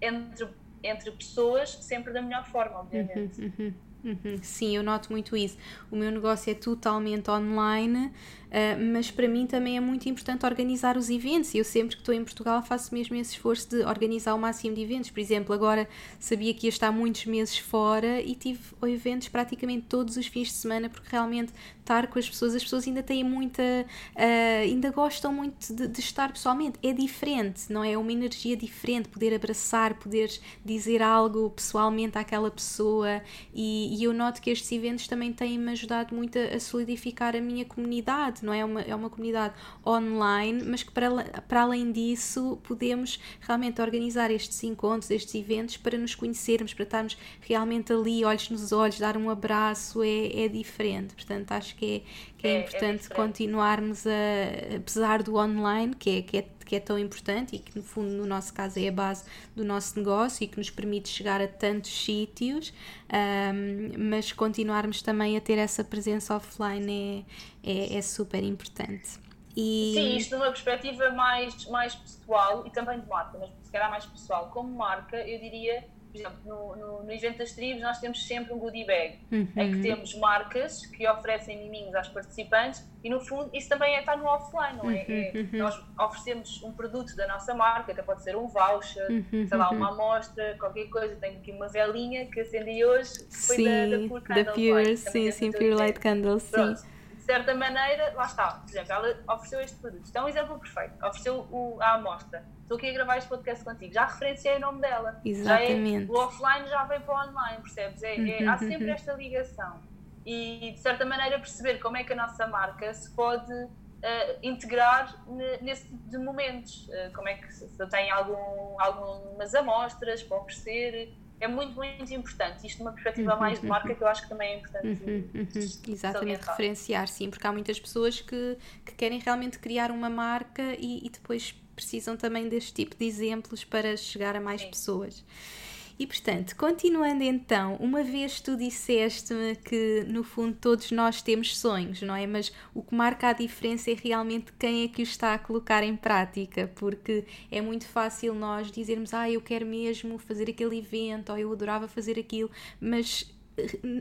entre, entre pessoas, sempre da melhor forma, obviamente. Uhum, uhum. Uhum, sim, eu noto muito isso. O meu negócio é totalmente online, uh, mas para mim também é muito importante organizar os eventos. Eu sempre que estou em Portugal faço mesmo esse esforço de organizar o máximo de eventos. Por exemplo, agora sabia que ia estar muitos meses fora e tive eventos praticamente todos os fins de semana, porque realmente estar com as pessoas, as pessoas ainda têm muita. Uh, ainda gostam muito de, de, estar pessoalmente. É diferente, não é? É uma energia diferente poder abraçar, poder dizer algo pessoalmente àquela pessoa. E, e eu noto que estes eventos também têm-me ajudado muito a, a, solidificar a minha comunidade, não é? É uma, é uma comunidade online, mas que para, para além disso podemos realmente organizar estes encontros, estes eventos para nos conhecermos, para estarmos realmente ali, olhos nos olhos, dar um abraço, é, é diferente. Portanto, acho que é, que é, é, é importante é continuarmos a, apesar do online, que é, que, é, que é tão importante e que no fundo no nosso caso é a base do nosso negócio e que nos permite chegar a tantos sítios, um, mas continuarmos também a ter essa presença offline é, é, é super importante. E... Sim, isto numa perspectiva mais, mais pessoal e também de marca, mas se calhar mais pessoal. Como marca, eu diria por exemplo, no, no, no, evento das tribos nós temos sempre um goodie bag, uhum. em que temos marcas que oferecem miminhos às participantes e no fundo isso também é, está no offline, não é? Uhum. é uhum. nós oferecemos um produto da nossa marca, até pode ser um voucher, uhum. sei lá, uma amostra, qualquer coisa. Tenho aqui uma velinha que acendi hoje, que foi sim, da, da Pure Candle da Pure, Light, sim, sim, Pure Light Candle, sim. Certa maneira, lá está, por exemplo, ela ofereceu este produto. Isto é um exemplo perfeito. Ofereceu o, a amostra. Estou aqui a gravar este podcast contigo. Já referenciei o nome dela. Exatamente. Já é, o offline já vem para o online, percebes? É, é, há sempre uhum. esta ligação. E, de certa maneira, perceber como é que a nossa marca se pode uh, integrar nesse tipo de momentos. Uh, como é que se, se tem algum, algumas amostras para oferecer é muito, muito importante. Isto numa perspectiva uhum, mais de marca, que eu acho que também é importante. Uhum, uhum. Exatamente, referenciar, sim, porque há muitas pessoas que, que querem realmente criar uma marca e, e depois precisam também deste tipo de exemplos para chegar a mais sim. pessoas. E portanto, continuando então, uma vez tu disseste-me que no fundo todos nós temos sonhos, não é? Mas o que marca a diferença é realmente quem é que o está a colocar em prática, porque é muito fácil nós dizermos, ah, eu quero mesmo fazer aquele evento, ou eu adorava fazer aquilo, mas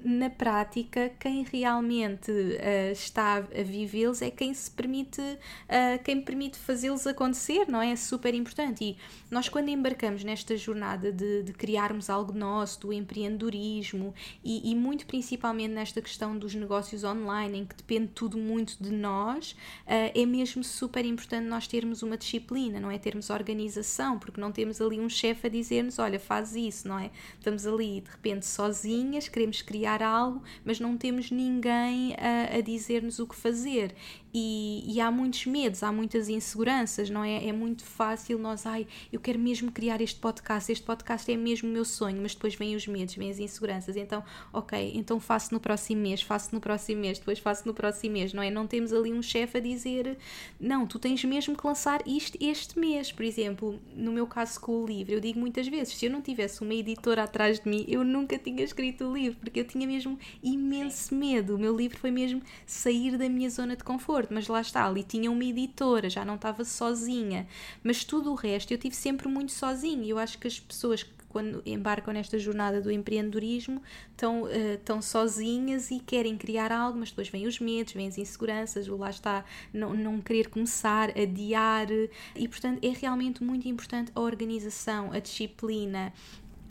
na prática, quem realmente uh, está a vivê-los é quem se permite, uh, quem permite fazê-los acontecer, não é? É super importante. E nós, quando embarcamos nesta jornada de, de criarmos algo nosso, do empreendedorismo e, e, muito principalmente nesta questão dos negócios online, em que depende tudo muito de nós, uh, é mesmo super importante nós termos uma disciplina, não é? Termos organização, porque não temos ali um chefe a dizer-nos: olha, faz isso, não é? Estamos ali de repente sozinhas, queremos queremos criar algo, mas não temos ninguém a, a dizer-nos o que fazer. E, e, há muitos medos, há muitas inseguranças, não é? É muito fácil nós, ai, eu quero mesmo criar este podcast, este podcast é mesmo o meu sonho, mas depois vêm os medos, vêm as inseguranças. Então, ok, então faço no próximo mês, faço no próximo mês, depois faço no próximo mês, não é? Não temos ali um chefe a dizer, não, tu tens mesmo que lançar isto este mês. Por exemplo, no meu caso com o livro, eu digo muitas vezes, se eu não tivesse uma editora atrás de mim, eu nunca tinha escrito o livro, porque eu tinha mesmo imenso medo. O meu livro foi mesmo sair da minha zona de conforto mas lá está, ali tinha uma editora, já não estava sozinha. Mas tudo o resto eu tive sempre muito sozinha. Eu acho que as pessoas que quando embarcam nesta jornada do empreendedorismo estão, uh, estão sozinhas e querem criar algo, mas depois vêm os medos, vêm as inseguranças, o lá está, não, não querer começar, adiar. E portanto é realmente muito importante a organização, a disciplina,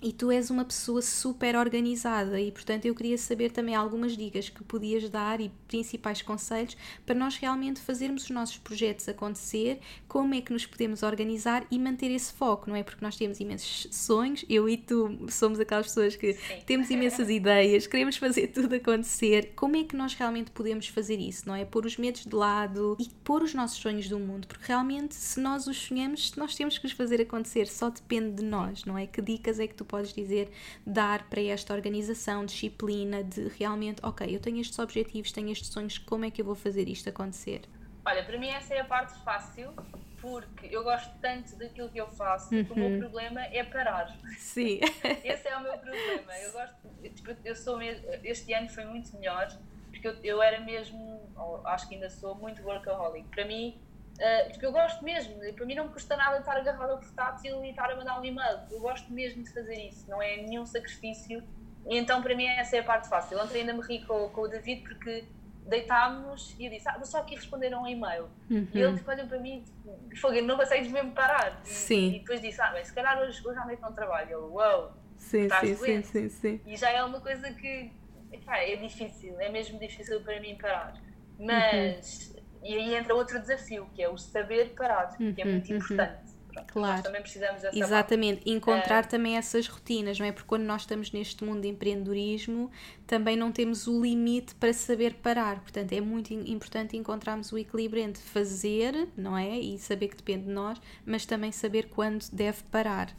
e tu és uma pessoa super organizada e portanto eu queria saber também algumas dicas que podias dar e principais conselhos para nós realmente fazermos os nossos projetos acontecer, como é que nos podemos organizar e manter esse foco, não é? Porque nós temos imensos sonhos, eu e tu somos aquelas pessoas que Sim. temos imensas ideias, queremos fazer tudo acontecer. Como é que nós realmente podemos fazer isso, não é? Pôr os medos de lado e pôr os nossos sonhos do mundo, porque realmente se nós os sonhamos, nós temos que os fazer acontecer, só depende de nós, não é? Que dicas é que tu podes dizer, dar para esta organização, disciplina, de realmente, ok, eu tenho estes objetivos, tenho estes sonhos, como é que eu vou fazer isto acontecer? Olha, para mim essa é a parte fácil, porque eu gosto tanto daquilo que eu faço uhum. que o meu uhum. problema é parar. Sim. Esse é o meu problema. Eu gosto, tipo, eu sou este ano foi muito melhor, porque eu, eu era mesmo, acho que ainda sou, muito workaholic. Para mim, Uh, porque eu gosto mesmo, para mim não me custa nada estar agarrado ao portátil e estar a mandar um e-mail. Eu gosto mesmo de fazer isso, não é nenhum sacrifício. E então para mim essa é a parte fácil. Ontem ainda me ri com, com o David porque deitámos e eu disse: Ah, vou só aqui responder a um e-mail. Uhum. E ele tipo, olhou para mim, tipo, fogo, não consegues mesmo parar. E, sim. e depois disse: Ah, bem, se calhar hoje, hoje à noite não trabalho. Ele, uau, wow, sim, sim, sim, sim, sim. E já é uma coisa que epá, é difícil, é mesmo difícil para mim parar. Mas. Uhum e aí entra outro desafio, que é o saber parar, que é uhum, muito uhum. importante. claro. Nós também precisamos dessa Exatamente, parte. encontrar uh, também essas rotinas, não é? Porque quando nós estamos neste mundo de empreendedorismo, também não temos o limite para saber parar. Portanto, é muito importante encontrarmos o equilíbrio entre fazer, não é? E saber que depende de nós, mas também saber quando deve parar.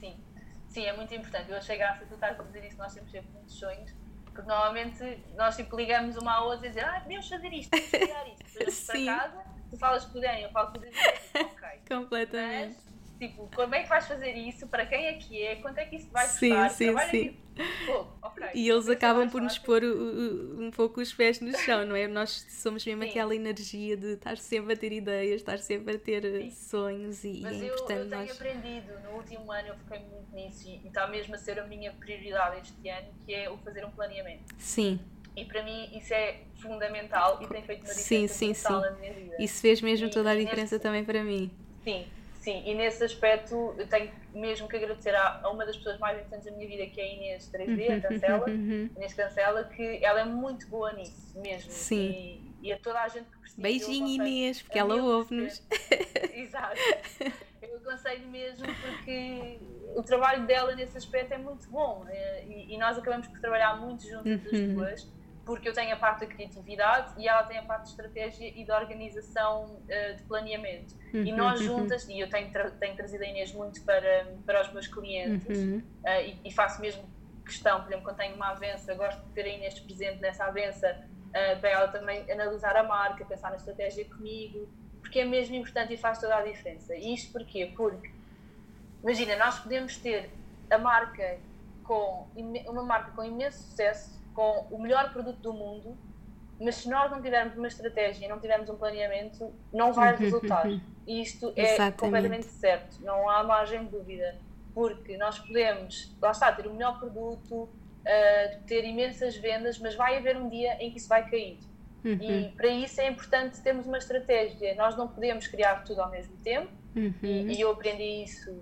Sim, sim, é muito importante. Eu achei graça tu estás a dizer isso, nós temos sempre muitos sonhos porque normalmente nós tipo, ligamos uma à outra e dizer ah, podemos fazer isto, podemos criar isto. Depois para casa, tu falas o Dan, eu falo o Dan, ok. Completamente. Mas, tipo, como é que vais fazer isso? Para quem é que é? Quanto é que isso vai custar? Sim, sim, sim. Okay. E eles acabam por nos pôr um pouco os pés no chão, não é? Nós somos mesmo sim. aquela energia de estar sempre a ter ideias, estar sempre a ter sim. sonhos e, Mas e é eu, importante eu tenho nós... aprendido, no último ano eu fiquei muito nisso e, e está mesmo a ser a minha prioridade este ano, que é o fazer um planeamento. Sim. E para mim isso é fundamental e tem feito uma diferença sim, sim, sim. na minha vida. Isso fez mesmo e, toda a diferença neste... também para mim. Sim, Sim, e nesse aspecto eu tenho mesmo que agradecer a, a uma das pessoas mais importantes da minha vida, que é a Inês 3D, a Cancela, Inês Cancela, que ela é muito boa nisso mesmo. Sim. E, e a toda a gente que precisa. Beijinho, Inês, porque ela ouve-nos. Exato. Eu aconselho mesmo porque o trabalho dela nesse aspecto é muito bom eh, e, e nós acabamos por trabalhar muito juntas as uhum. duas porque eu tenho a parte da criatividade e ela tem a parte de estratégia e da organização uh, de planeamento. Uhum, e nós uhum. juntas, uhum. e eu tenho, tra tenho trazido a Inês muito para, para os meus clientes uhum. uh, e, e, faço mesmo questão, por exemplo, quando tenho uma avença, gosto de ter a Inês presente nessa avença uh, para ela também analisar a marca, pensar na estratégia comigo, porque é mesmo importante e faz toda a diferença. E isto porquê? Porque, imagina, nós podemos ter a marca com uma marca com imenso sucesso com o melhor produto do mundo, mas se nós não tivermos uma estratégia e não tivermos um planeamento, não vai resultar. E isto é Exatamente. completamente certo, não há margem de dúvida. Porque nós podemos, lá está, ter o melhor produto, uh, ter imensas vendas, mas vai haver um dia em que isso vai cair. Uhum. E para isso é importante termos uma estratégia. Nós não podemos criar tudo ao mesmo tempo, uhum. e, e eu aprendi isso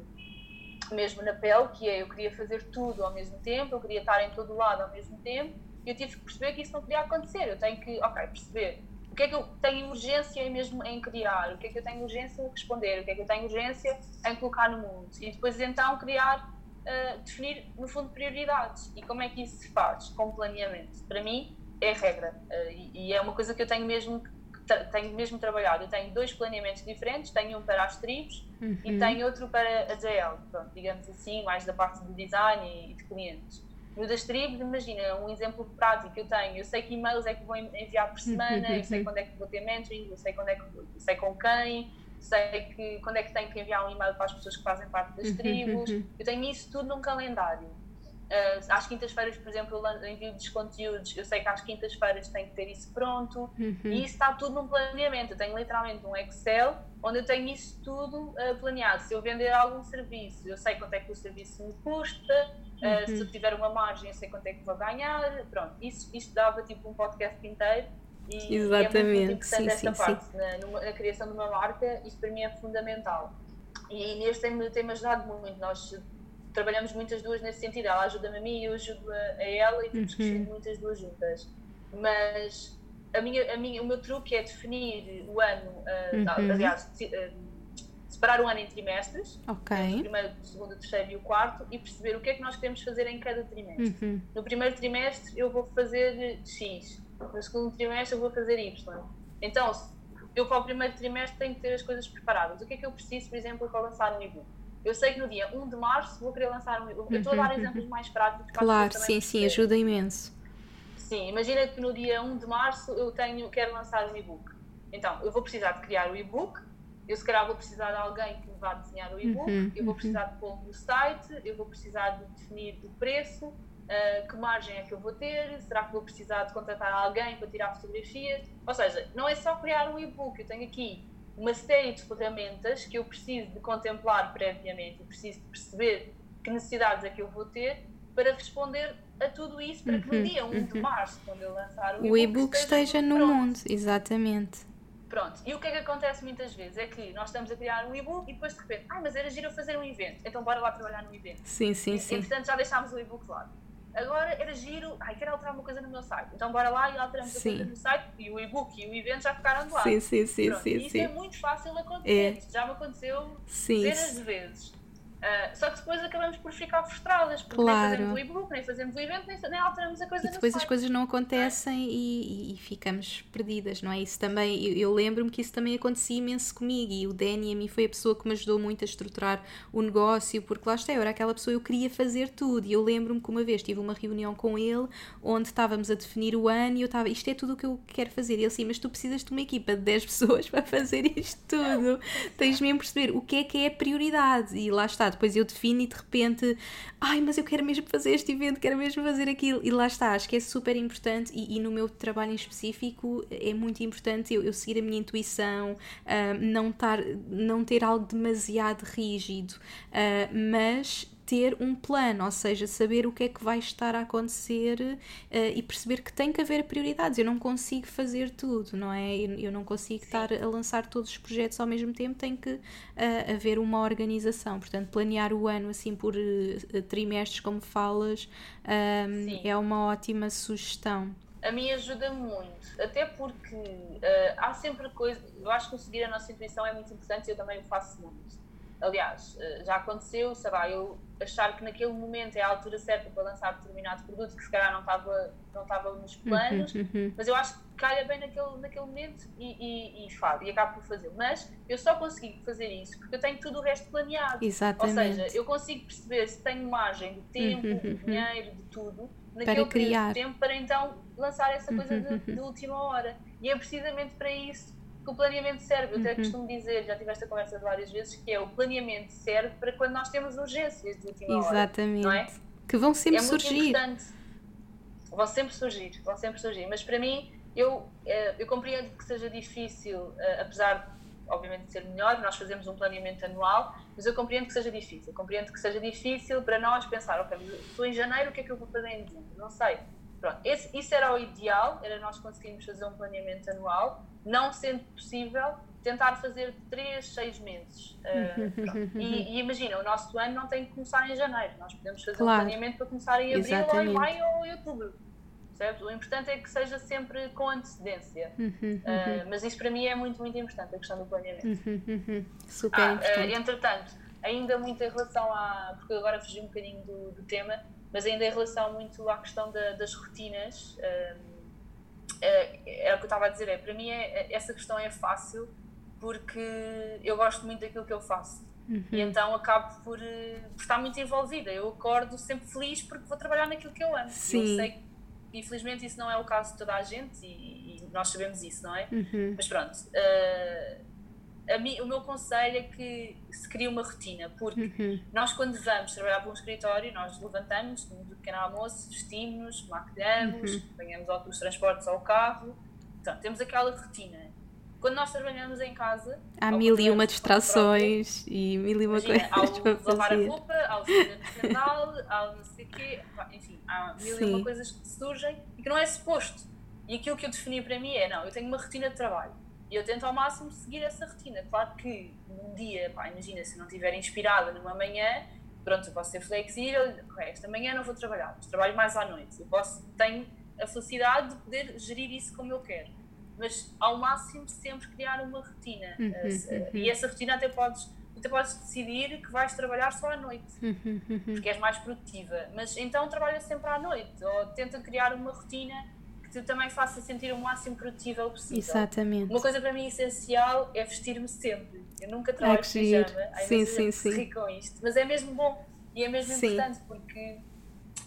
mesmo na pele, que é eu queria fazer tudo ao mesmo tempo, eu queria estar em todo lado ao mesmo tempo, eu tive que perceber que isso não podia acontecer. Eu tenho que, ok, perceber o que é que eu tenho urgência mesmo em criar, o que é que eu tenho urgência em responder, o que é que eu tenho urgência em colocar no mundo. E depois então criar, uh, definir no fundo prioridades. E como é que isso se faz? Com planeamento. Para mim é regra. Uh, e, e, é uma coisa que eu tenho mesmo tenho mesmo trabalhado. Eu tenho dois planeamentos diferentes, tenho um para as tribos uhum. e tenho outro para a JL, pronto, digamos assim, mais da parte de design e de clientes. No das tribos, imagina, um exemplo prático que eu tenho. Eu sei que e-mails é que vou enviar por semana, eu sei quando é que vou ter mentoring, eu sei quando é que vou, eu sei com quem, sei que quando é que tenho que enviar um e-mail para as pessoas que fazem parte das tribos. Eu tenho isso tudo num calendário. Uh, às quintas-feiras, por exemplo, eu envio dos conteúdos, eu sei que às quintas-feiras tenho que ter isso pronto uhum. e isso está tudo num planeamento. Eu tenho literalmente um Excel onde eu tenho isso tudo uh, planeado. Se eu vender algum serviço, eu sei quanto é que o serviço me custa, uh, se eu tiver uma margem, eu sei quanto é que vou ganhar. Pronto, isso, isto dava tipo um podcast inteiro. E, Exatamente. É muito importante sim, esta sim, parte sim. Na, numa, na, criação de uma marca, isso para mim é fundamental. E neste tem-me tem ajudado muito. Nós trabalhamos muitas duas nesse sentido. Ela ajuda-me a mim e eu ajudo a, a ela e temos uhum. crescido muitas duas juntas. Mas a minha, a minha, o meu truque é definir o ano, uh, uhum. aliás, uh, separar o ano em trimestres, okay. o primeiro, o segundo, o terceiro e o quarto, e perceber o que é que nós queremos fazer em cada trimestre. Uhum. No primeiro trimestre eu vou fazer X, no segundo trimestre eu vou fazer Y. Então, eu para o primeiro trimestre tenho que ter as coisas preparadas. O que é que eu preciso, por exemplo, para lançar um e-book? Eu sei que no dia 1 de março vou querer lançar um e-book. Eu estou a dar uhum. exemplos mais práticos. Claro, sim, sim, ajuda imenso. Sim, imagina que no dia 1 de março eu tenho, quero lançar um e-book. Então, eu vou precisar de criar o e-book, eu se calhar vou precisar de alguém que me vá desenhar o e-book, uhum, eu vou uhum. precisar de pôr no site, eu vou precisar de definir o preço, uh, que margem é que eu vou ter, será que vou precisar de contratar alguém para tirar fotografias? Ou seja, não é só criar um e-book, eu tenho aqui uma série de ferramentas que eu preciso de contemplar previamente, eu preciso de perceber que necessidades é que eu vou ter para responder a tudo isso, para que no uhum, dia 1 de uhum. março, quando eu lançar o e-book, esteja, esteja no pronto. mundo, exatamente. Pronto, e o que é que acontece muitas vezes? É que nós estamos a criar um e-book e depois de repente, ah, mas era giro fazer um evento, então bora lá trabalhar no evento. Sim, sim, e, sim. Entretanto já deixámos o e-book lá. Agora era giro, ai, quero alterar uma coisa no meu site, então bora lá e alteramos sim. a coisa no site e o e-book e o evento já ficaram de lado. Sim, sim, sim, Pronto, sim. E isso sim. é muito fácil acontecer, é. já me aconteceu sim. dezenas de vezes. Uh, só que depois acabamos por ficar frustradas, porque claro. nem fazemos o e-book, nem fazemos o evento, nem, nem alteramos a coisa E depois as coisas não acontecem é? e, e, ficamos perdidas, não é? Isso também, eu, eu lembro-me que isso também acontecia imenso comigo e o Danny a mim foi a pessoa que me ajudou muito a estruturar o negócio, porque lá está, eu era aquela pessoa, eu queria fazer tudo e eu lembro-me que uma vez tive uma reunião com ele onde estávamos a definir o ano e eu estava, isto é tudo o que eu quero fazer. E ele assim, mas tu precisas de uma equipa de 10 pessoas para fazer isto tudo. Tens mesmo perceber o que é que é a prioridade e lá está, depois eu defino e de repente, ai, mas eu quero mesmo fazer este evento, quero mesmo fazer aquilo. E lá está, acho que é super importante e, e no meu trabalho em específico é muito importante eu, eu seguir a minha intuição, uh, não, tar, não ter algo demasiado rígido, uh, mas ter um plano, ou seja, saber o que é que vai estar a acontecer uh, e perceber que tem que haver prioridades. Eu não consigo fazer tudo, não é? Eu, eu não consigo Sim. estar a lançar todos os projetos ao mesmo tempo, tem que uh, haver uma organização. Portanto, planear o ano assim por uh, trimestres, como falas, um, é uma ótima sugestão. A mim ajuda muito, até porque há sempre coisas. Eu acho que seguir a nossa intuição é muito importante e eu também o faço muito Aliás, eh, já aconteceu, sei lá, eu achar que naquele momento é a altura certa para lançar determinado produto que se calhar não estava, não estava nos uhum, planos, uhum. mas eu acho que calha bem naquele, naquele momento e, e, e, falo, e acabo por fazer. Mas eu só consigo fazer isso porque eu tenho tudo o resto planeado. Exatamente. Ou seja, eu consigo perceber se tenho margem de tempo, uhum, de dinheiro, de tudo, naquele para criar. tempo para então lançar essa coisa de, de última hora. E é precisamente para isso que o planeamento serve. Eu até uhum. costumo dizer, já tive esta conversa várias vezes, que é o planeamento serve para quando nós temos urgências de última Exatamente. hora. Exatamente. É? Que vão sempre é surgir. Importante. Vão sempre surgir, vão sempre surgir. Mas para mim, eu, eh, eu compreendo que seja difícil, eh, apesar obviamente de ser melhor, nós fazemos um planeamento anual, mas eu compreendo que seja difícil. Compreendo que seja difícil para nós pensar, ok, estou em janeiro, o que é que eu vou fazer em dezembro? Não sei. Pronto, esse, isso era o ideal, era nós conseguirmos fazer um planeamento anual, não sendo possível, tentar fazer de 3, 6 meses. Uh, e, e, imagina, o nosso ano não tem que começar em janeiro, nós podemos fazer claro. um planeamento para começar em abril Exatamente. ou em maio ou em outubro. Percebes? O importante é que seja sempre com antecedência. Uh, mas isso para mim é muito, muito importante, a questão do planeamento. Super ah, importante. Uh, entretanto, ainda muito em relação a. Porque agora fugi um bocadinho do, do tema, mas ainda em relação muito à questão da, das rotinas. Um, é, é, o que eu estava a dizer, é, para mim é, é, essa questão é fácil porque eu gosto muito daquilo que eu faço. Uhum. E então acabo por, eh, por, estar muito envolvida. Eu acordo sempre feliz porque vou trabalhar naquilo que eu amo. Sim. Eu sei que, infelizmente, isso não é o caso de toda a gente e, e nós sabemos isso, não é? Uhum. Mas pronto. Uh, mim, o meu conselho é que se crie uma rotina, porque uhum. nós, quando vamos trabalhar para um escritório, nós levantamos do pequeno almoço, vestimos-nos, maquilhamos, uhum. apanhamos os transportes ao carro, então temos aquela rotina. Quando nós trabalhamos em casa, há mil e uma distrações próprio, e mil e uma coisas para lavar a roupa, há o nacional, há não sei o quê, enfim, há mil Sim. e uma coisas que surgem e que não é suposto. E aquilo que eu defini para mim é: não, eu tenho uma rotina de trabalho e eu tento ao máximo seguir essa rotina. Claro que num dia, pá, imagina, se não estiver inspirada numa manhã, pronto, eu posso ser flexível, esta manhã não vou trabalhar, mas trabalho mais à noite. Eu posso, tenho a felicidade de poder gerir isso como eu quero. Mas ao máximo sempre criar uma rotina. Uhum, uh, uhum. E essa rotina até podes, até podes decidir que vais trabalhar só à noite, uhum, uhum. porque és mais produtiva. Mas então trabalha sempre à noite, ou tenta criar uma rotina que também faça sentir o máximo produtiva possível. Exatamente. Uma coisa para mim essencial é vestir-me sempre. Eu nunca trabalho de pijama, sim, sim, sim. com isto, mas é mesmo bom e é mesmo sim. importante porque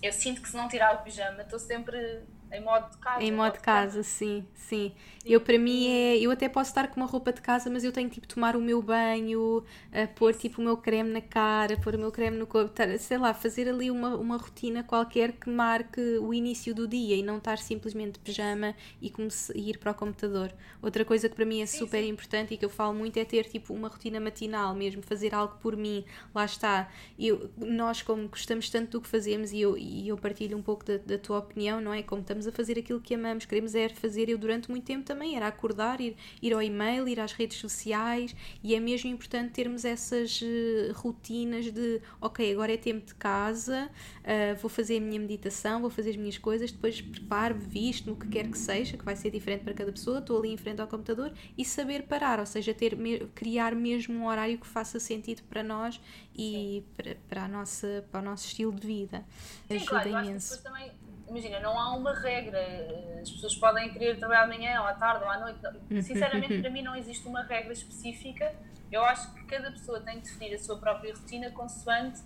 eu sinto que se não tirar o pijama estou sempre em modo de casa. Em modo de casa, casa, sim, sim. Eu, para mim, é. Eu até posso estar com uma roupa de casa, mas eu tenho tipo tomar o meu banho, a pôr tipo o meu creme na cara, pôr o meu creme no corpo, sei lá, fazer ali uma, uma rotina qualquer que marque o início do dia e não estar simplesmente de pijama e, e ir para o computador. Outra coisa que para mim é sim, super sim. importante e que eu falo muito é ter tipo uma rotina matinal mesmo, fazer algo por mim. Lá está. Eu, nós, como gostamos tanto do que fazemos e eu, e eu partilho um pouco da, da tua opinião, não é? Como estamos a fazer aquilo que amamos, queremos é fazer. Eu, durante muito tempo, também era acordar, ir, ir ao e-mail, ir às redes sociais e é mesmo importante termos essas uh, rotinas de ok, agora é tempo de casa, uh, vou fazer a minha meditação, vou fazer as minhas coisas, depois preparo, visto-me o que quer que seja, que vai ser diferente para cada pessoa, estou ali em frente ao computador e saber parar, ou seja, ter, criar mesmo um horário que faça sentido para nós e para, para, a nossa, para o nosso estilo de vida. Sim, Ajuda claro, imenso. também imagina, não há uma regra. As pessoas podem querer trabalhar de manhã, ou à tarde, ou à noite. Sinceramente, para mim, não existe uma regra específica. Eu acho que cada pessoa tem que definir a sua própria rotina consoante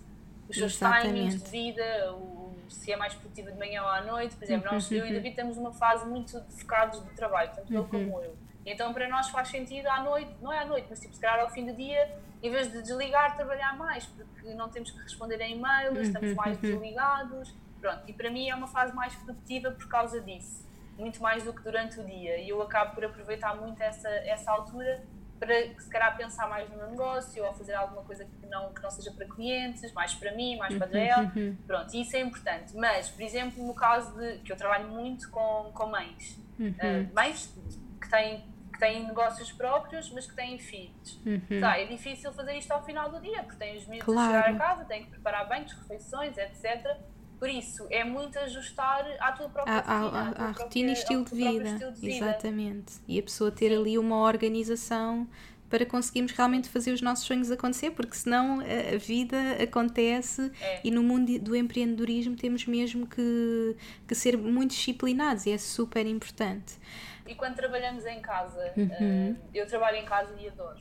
os seus Exatamente. timings de vida, o, se é mais produtiva de manhã ou à noite. Por exemplo, nós, eu e David temos uma fase muito focados de trabalho, tanto ele como eu. Então, para nós faz sentido à noite, não é à noite, mas tipo, se calhar ao fim do dia, em vez de desligar, trabalhar mais, porque não temos que responder a e-mails, estamos mais desligados Pronto, e para mim é uma fase mais produtiva por causa disso, muito mais do que durante o dia. E eu acabo por aproveitar muito essa, essa altura para se calhar pensar mais no meu negócio ou fazer alguma coisa que não, que não seja para clientes, mais para mim, mais para ela. Uhum. Pronto, isso é importante. Mas, por exemplo, no caso de que eu trabalho muito com, com mães, uhum. uh, mães que têm, que têm negócios próprios, mas que têm filhos. Uhum. Tá, é difícil fazer isto ao final do dia, porque têm os miúdos claro. a chegar a casa, têm que preparar banhos, refeições, etc. Por isso, é muito ajustar à tua própria a, rotina. À, rotina e estilo de, vida. estilo de vida. Exatamente. E a pessoa ter Sim. ali uma organização para conseguirmos realmente fazer os nossos sonhos acontecer, porque senão a, vida acontece é. e no mundo do empreendedorismo temos mesmo que, que ser muito disciplinados e é super importante. E quando trabalhamos em casa, uhum. uh, eu trabalho em casa e adoro.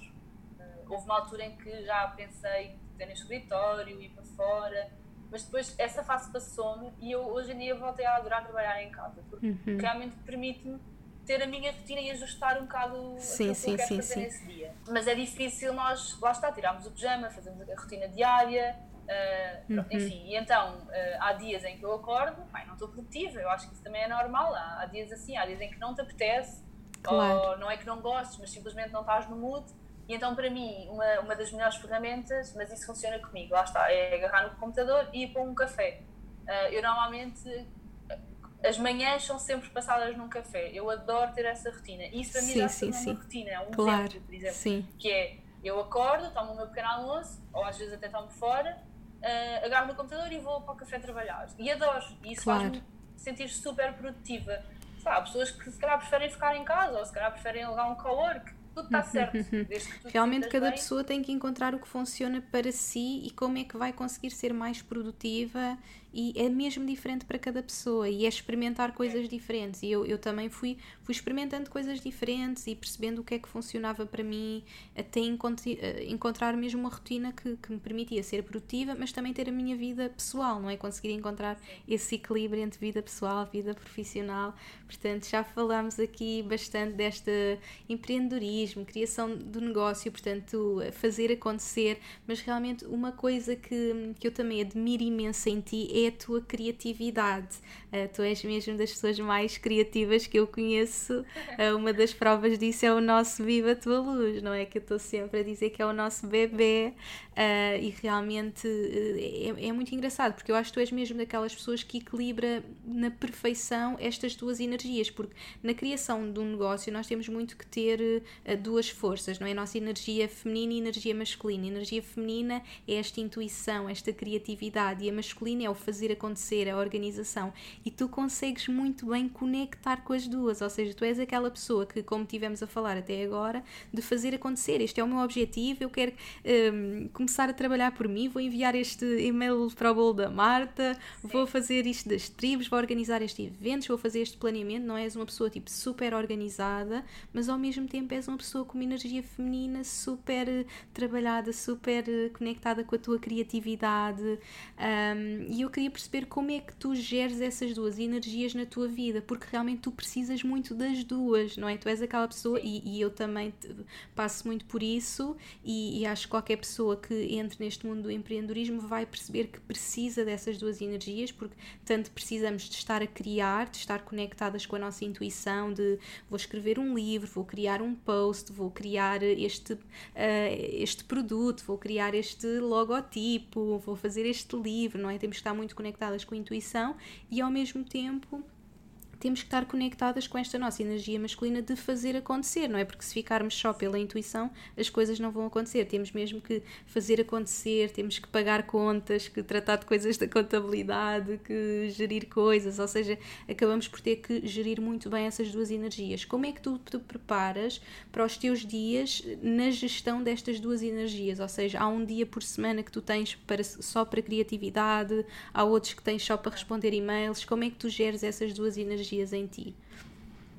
Uh, houve uma altura em que já pensei ter no escritório, ir para fora mas depois essa fase passou-me e eu hoje em dia voltei a adorar trabalhar em casa, porque uhum. realmente permite-me ter a minha rotina e ajustar um bocado sim, aquilo sim, que eu quero sim, fazer sim. nesse dia. Mas é difícil nós, lá está, tirarmos o pijama, fazemos a rotina diária, uh, uhum. enfim, e então uh, há dias em que eu acordo, não estou produtiva, eu acho que isso também é normal, há, há dias assim, há dias em que não te apetece, claro. ou não é que não gostes, mas simplesmente não estás no mood, e então, para mim, uma, uma das melhores ferramentas, mas isso funciona comigo, lá está, é agarrar no computador e ir para um café. Uh, eu normalmente, as manhãs são sempre passadas num café. Eu adoro ter essa rotina. E isso para mim já se uma rotina, é um claro. exemplo, por exemplo. Sim. Que é, eu acordo, tomo o meu pequeno almoço, ou às vezes até tomo fora, uh, agarro no computador e vou para o café trabalhar. E adoro. E isso claro. faz-me sentir super produtiva. Há pessoas que se calhar preferem ficar em casa, ou se calhar preferem alugar um co-work tudo está certo. Realmente cada bem. pessoa tem que encontrar o que funciona para si e como é que vai conseguir ser mais produtiva e é mesmo diferente para cada pessoa e é experimentar coisas diferentes e eu, eu também fui, fui experimentando coisas diferentes e percebendo o que é que funcionava para mim até eh, encontrar mesmo uma rotina que, que me permitia ser produtiva mas também ter a minha vida pessoal, não é? Conseguir encontrar esse equilíbrio entre vida pessoal vida profissional, portanto já falámos aqui bastante desta empreendedorismo, criação do negócio, portanto fazer acontecer, mas realmente uma coisa que, que eu também admiro imenso em ti é é a tua criatividade. Uh, tu és mesmo das pessoas mais criativas que eu conheço. Uh, uma das provas disso é o nosso Viva a Tua Luz, não é? Que eu estou sempre a dizer que é o nosso bebê uh, e realmente é, é, muito engraçado porque eu acho que tu és mesmo daquelas pessoas que equilibra na perfeição estas duas energias, porque na criação de um negócio nós temos muito que ter duas forças, não é? A nossa energia feminina e energia masculina. A energia feminina é esta intuição, esta criatividade e a masculina é o fazer fazer acontecer, a organização, e tu consegues muito bem conectar com as duas, ou seja, tu és aquela pessoa que, como tivemos a falar até agora, de fazer acontecer. Este é o meu objetivo, eu quero um, começar a trabalhar por mim, vou enviar este e-mail para o bolo da Marta, Sim. vou fazer isto das tribos, vou organizar este evento, vou fazer este planeamento. Não és uma pessoa tipo super organizada, mas ao mesmo tempo és uma pessoa com uma energia feminina super eh, trabalhada, super eh, conectada com a tua criatividade. Um, e eu queria queria perceber como é que tu geres essas duas energias na tua vida, porque realmente tu precisas muito das duas, não é? Tu és aquela pessoa, e, e, eu também passo muito por isso, e, e, acho que qualquer pessoa que entre neste mundo do empreendedorismo vai perceber que precisa dessas duas energias, porque tanto precisamos de estar a criar, de estar conectadas com a nossa intuição, de vou escrever um livro, vou criar um post, vou criar este, uh, este produto, vou criar este logotipo, vou fazer este livro, não é? Temos que estar muito conectadas com a intuição e ao mesmo tempo temos que estar conectadas com esta nossa energia masculina de fazer acontecer, não é? Porque se ficarmos só pela intuição, as coisas não vão acontecer. Temos mesmo que fazer acontecer, temos que pagar contas, que tratar de coisas da contabilidade, que gerir coisas, ou seja, acabamos por ter que gerir muito bem essas duas energias. Como é que tu te preparas para os teus dias na gestão destas duas energias? Ou seja, há um dia por semana que tu tens para, só para criatividade, há outros que tens só para responder e-mails. Como é que tu geres essas duas energias? Energias em ti?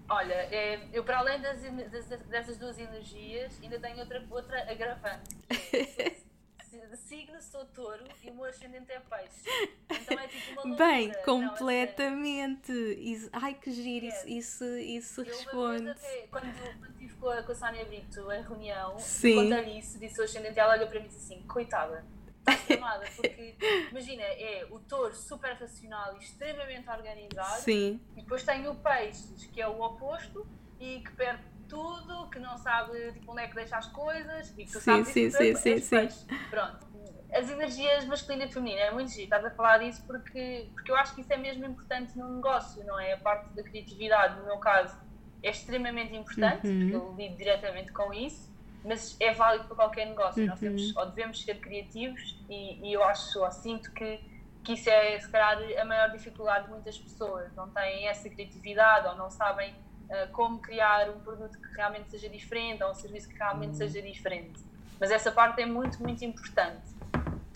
Olha, é, eu para além das, das, dessas duas energias, ainda tenho outra, outra agravante. É, signo sou touro e o meu ascendente é peixe. Então é tipo uma loucura. Bem, completamente. Não, isso, ai que giro, isso, isso, isso responde. Até, quando, quando estive com a, com a Sónia Brito em reunião, contar isso, disse o ascendente, ela olhou para mim e disse assim: coitada tramada, porque imagina, é o touro super racional e extremamente organizado, Sim. e depois tem o peixe, que é o oposto e que perde tudo, que não sabe tipo, onde é que deixa as coisas e que tu Sim, sabes sim, isso, sim, sim, sim. Pronto. As energias masculina e feminina, é muito giro, estás a falar disso porque, porque eu acho que isso é mesmo importante no negócio, não é? A parte da criatividade, no meu caso, é extremamente importante, Uhum. porque eu lido diretamente com isso, mas é válido para qualquer negócio. Nós Uhum. temos, ou devemos ser criativos e, e eu acho, ou sinto que, que isso é, se calhar, a maior dificuldade de muitas pessoas. Não têm essa criatividade ou não sabem ah, como criar um produto que realmente seja diferente ou um serviço que realmente seja diferente. Mas essa parte é muito, muito importante.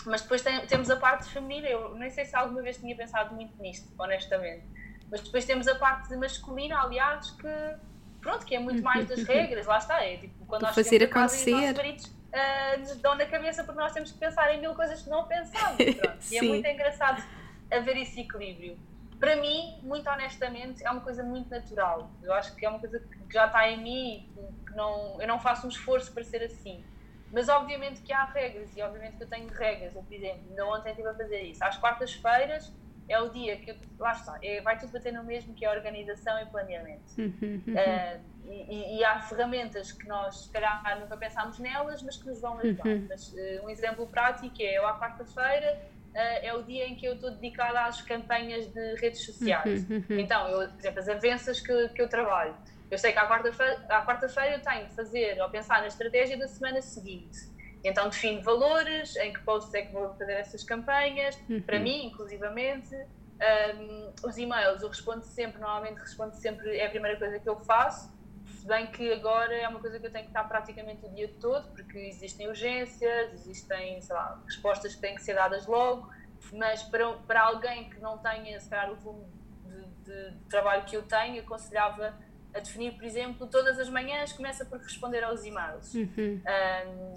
Mas depois tem- temos a parte feminina, eu nem sei se alguma vez tinha pensado muito nisto, honestamente. Mas depois temos a parte masculina, aliás, que pronto, que é muito mais das regras, lá está, é tipo quando Do nós fazer casa os acontecer. maridos ah, nos dão na cabeça porque nós temos que pensar em mil coisas que não pensamos. E é muito engraçado haver esse equilíbrio. Para mim, muito honestamente, é uma coisa muito natural. Eu acho que é uma coisa que já está em mim, que não, eu não faço um esforço para ser assim. Mas obviamente que há regras e obviamente que eu tenho regras. Eu, por exemplo, ainda ontem estive a fazer isso. Às quartas-feiras é o dia que lá está, é, vai tudo bater no mesmo que é organização e planeamento. Uhum. Uh, e, e- há ferramentas que nós, se calhar, nunca pensámos nelas, mas que nos vão ajudar. Uhum. Mas, uh, um exemplo prático é: eu, à quarta-feira, uh, é o dia em que eu estou dedicada às campanhas de redes sociais. Então, eu, por exemplo, as avanças que, que eu trabalho, eu sei que à quarta-feira à quarta-feira eu tenho de fazer ou pensar na estratégia da semana seguinte. Então, defino valores, em que posts é que vou fazer essas campanhas, Uhum. para mim, inclusivamente. Um, os e-mails eu respondo sempre, normalmente respondo sempre, é a primeira coisa que eu faço, se bem que agora é uma coisa que eu tenho que estar praticamente o dia todo, porque existem urgências, existem, sei lá, respostas que têm que ser dadas logo, mas para, para alguém que não tenha, se calhar, o volume de, de- trabalho que eu tenho, aconselhava a definir, por exemplo, todas as manhãs começa por responder aos e-mails. Uhum. Um,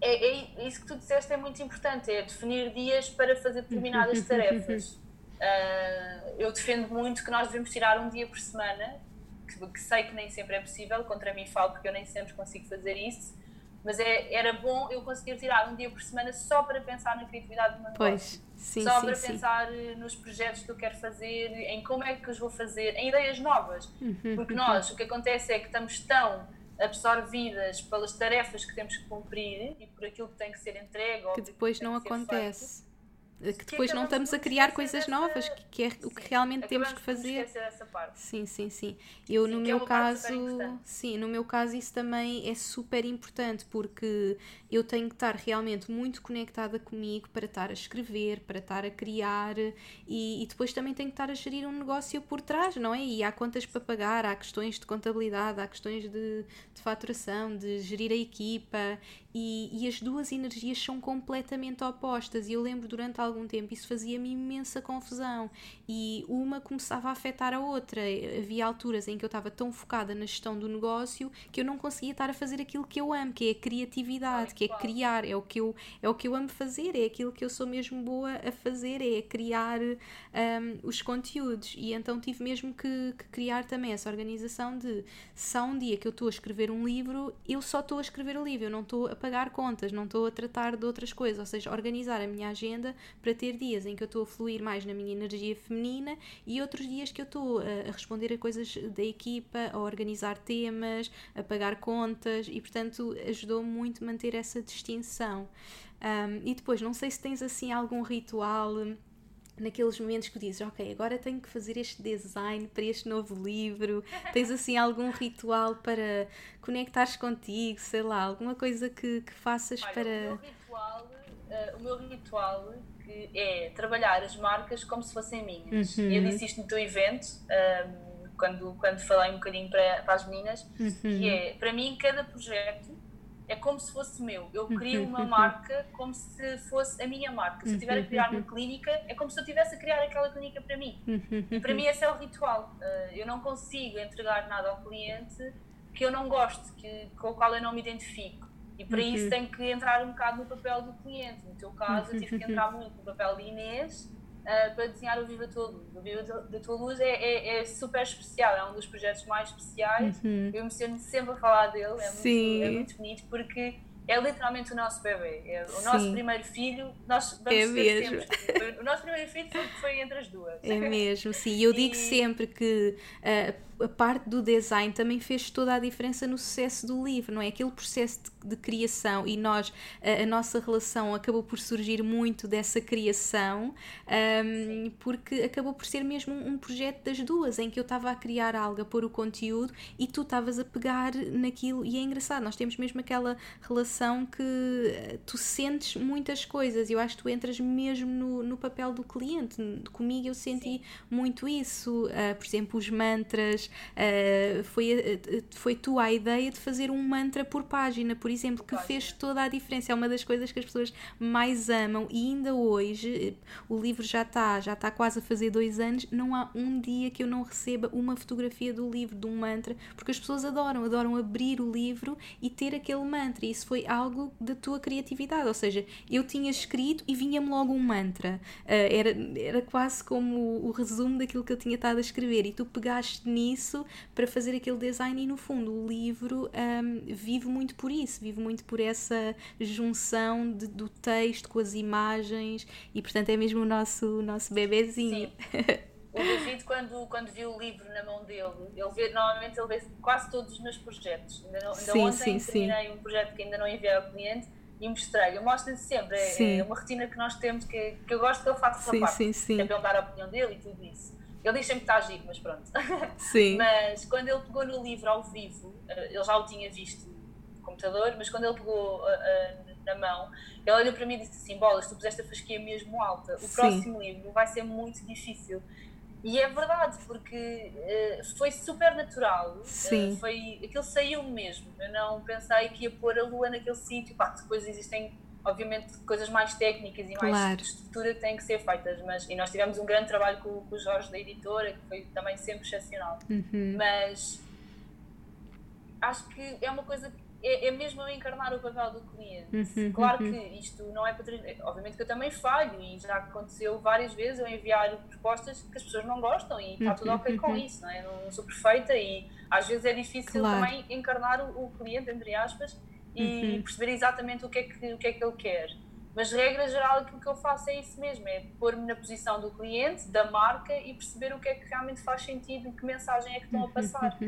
é, é isso que tu disseste é muito importante, é definir dias para fazer determinadas tarefas. Uh, eu defendo muito que nós devemos tirar um dia por semana, que, que sei que nem sempre é possível, contra mim falo porque eu nem sempre consigo fazer isso, mas é, era bom eu conseguir tirar um dia por semana só para pensar na criatividade do meu negócio. Pois, sim, só sim, para sim. pensar eh, nos projetos que eu quero fazer, em como é que os vou fazer, em ideias novas. Uhum, Porque nós, o que acontece é que estamos tão absorvidas pelas tarefas que temos que cumprir e por aquilo que tem que ser entregue. Que depois não que ser acontece. Que Que depois não acabamos estamos a criar coisas novas, que, que é o feito. que realmente Sim, temos que fazer. Sim, sim, sim. Eu Sim, no que é meu super caso, sim, no meu caso isso também é super importante porque eu tenho que estar realmente muito conectada comigo para estar a escrever, para estar a criar e, e depois também tenho que estar a gerir um negócio por trás, não é? E há contas para pagar, há questões de contabilidade, há questões de, de faturação, de gerir a equipa e, e as duas energias são completamente opostas. E eu lembro durante algum tempo isso fazia-me imensa confusão e uma começava a afetar a outra. Havia alturas em que eu estava tão focada na gestão do negócio que eu não conseguia estar a fazer aquilo que eu amo, que é a criatividade, que é criar, é o que eu, é o que eu amo fazer, é aquilo que eu sou mesmo boa a fazer, é criar hum, os conteúdos. E então tive mesmo que, que criar também essa organização de se há um dia que eu estou a escrever um livro, eu só estou a escrever o livro, eu não estou a pagar contas, não estou a tratar de outras coisas, ou seja, organizar a minha agenda para ter dias em que eu estou a fluir mais na minha energia feminina e outros dias que eu estou a, a responder a coisas da equipa, a organizar temas, a pagar contas e portanto ajudou muito manter essa distinção. Um, e depois, não sei se tens assim algum ritual naqueles momentos que dizes, ok, agora tenho que fazer este design para este novo livro. Tens assim algum ritual para conectares contigo, sei lá, alguma coisa que, que faças Olha, para. o meu ritual, eh, o meu ritual que é trabalhar as marcas como se fossem minhas. Uhum. Eu disse isto no teu evento, ahm, quando, quando falei um bocadinho para, para as meninas, Uhum. que é, para mim, cada projeto é como se fosse meu. Eu crio uma marca como se fosse a minha marca. Se eu estiver a criar uma clínica, é como se eu estivesse a criar aquela clínica para mim. E para mim esse é o ritual. Uh, eu não consigo entregar nada ao cliente que eu não goste, que, com o qual eu não me identifico. E para Uhum. isso tenho que entrar um bocado no papel do cliente. No teu caso, eu tive que entrar muito no papel de Inês uh, para desenhar o Viva Luz. O Viva da Tua Luz é, é, é super especial, é um dos projetos mais especiais. Eu emociono sempre a falar dele, é muito, é muito bonito porque é literalmente o nosso bebê. É o nosso Sim. primeiro filho. Nós vamos é mesmo. Sempre. O nosso primeiro filho foi, foi entre as duas. É mesmo, sim. E eu digo e... sempre que uh, a parte do design também fez toda a diferença no sucesso do livro, não é? Aquele processo de, de criação e nós, a, a, nossa relação acabou por surgir muito dessa criação, um, porque acabou por ser mesmo um projeto das duas, em que eu estava a criar algo, a pôr o conteúdo e tu estavas a pegar naquilo. E é engraçado, nós temos mesmo aquela relação que eh, tu sentes muitas coisas. Eu acho que tu entras mesmo no, no papel do cliente. Comigo eu senti Sim. muito isso. Uh, por exemplo, os mantras uh, foi, uh, foi tua a ideia de fazer um mantra por página, por exemplo, que fez toda a diferença. É uma das coisas que as pessoas mais amam e ainda hoje, o livro já está, já está quase a fazer dois anos, não há um dia que eu não receba uma fotografia do livro, de um mantra, porque as pessoas adoram, adoram abrir o livro e ter aquele mantra. E isso foi algo da tua criatividade, ou seja, eu tinha escrito e vinha-me logo um mantra. Uh, era, era quase como o, o resumo daquilo que eu tinha estado a escrever e tu pegaste nisso isso para fazer aquele design e no fundo o livro um, vive muito por isso, vive muito por essa junção de, do texto com as imagens e portanto é mesmo o nosso, o nosso bebezinho. O David, quando, quando viu o livro na mão dele, ele vê, normalmente ele vê quase todos os meus projetos. Ainda, não, ainda sim, ontem sim, terminei sim. um projeto que ainda não enviei ao cliente e mostrei. Eu mostro-lhe sempre, é, é, uma rotina que nós temos que, que eu gosto que ele faça parte. Sim, sim. É para ele dar a opinião dele e tudo isso. Ele diz sempre que está agir, mas pronto. Sim. mas quando ele pegou no livro ao vivo, eh, ele já o tinha visto no computador, mas quando ele pegou uh, na mão, ele olhou para mim e disse assim: Bolas, tu puseste a fasquia mesmo alta. O Sim. próximo livro vai ser muito difícil. E é verdade, porque uh, foi super natural. Sim. Uh, foi, aquilo saiu mesmo. Eu não pensei que ia pôr a lua naquele sítio. depois existem obviamente coisas mais técnicas e claro. mais de estrutura têm que ser feitas, mas e nós tivemos um grande trabalho com, com o Jorge da editora, que foi também sempre excepcional. Uhum. Mas acho que é uma coisa que é, é mesmo eu encarnar o papel do cliente. Uhum, claro uhum. que isto não é para obviamente que eu também falho e já aconteceu várias vezes eu enviar propostas que as pessoas não gostam e está tudo ok com uhum. isso, não é? Eu não sou perfeita e às vezes é difícil claro. também encarnar o, o cliente, entre aspas, e uhum. perceber exatamente o que, é que, o que é que ele quer. Mas, regra geral, aquilo que eu faço é isso mesmo: é pôr-me na posição do cliente, da marca e perceber o que é que realmente faz sentido e que mensagem é que estão a passar.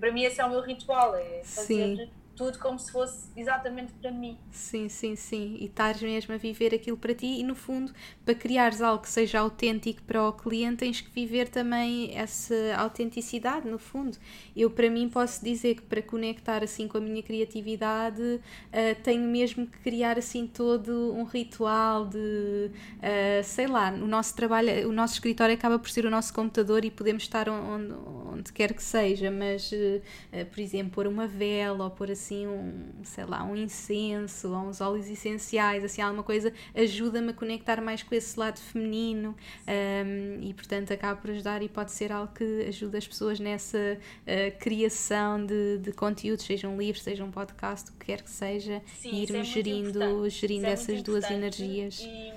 Para mim, esse é o meu ritual: é fazer. Sim tudo como se fosse exatamente para mim. Sim, sim, sim. E estás mesmo a viver aquilo para ti e no fundo, para criares algo que seja autêntico para o cliente, tens que viver também essa autenticidade, no fundo. Eu, para mim, posso dizer que para conectar assim com a minha criatividade, uh, tenho mesmo que criar assim todo um ritual de, uh, sei lá, o nosso trabalho, o nosso escritório acaba por ser o nosso computador e podemos estar onde, onde quer que seja, mas, uh, por exemplo, pôr uma vela ou pôr assim assim um, sei lá, um incenso ou uns óleos essenciais, assim alguma coisa, ajuda-me a conectar mais com esse lado feminino um, e portanto acaba por ajudar e pode ser algo que ajuda as pessoas nessa uh, criação de, de conteúdos, sejam livros, seja um podcast, o que quer que seja, sim, e irmos é gerindo, gerindo é essas duas energias. E,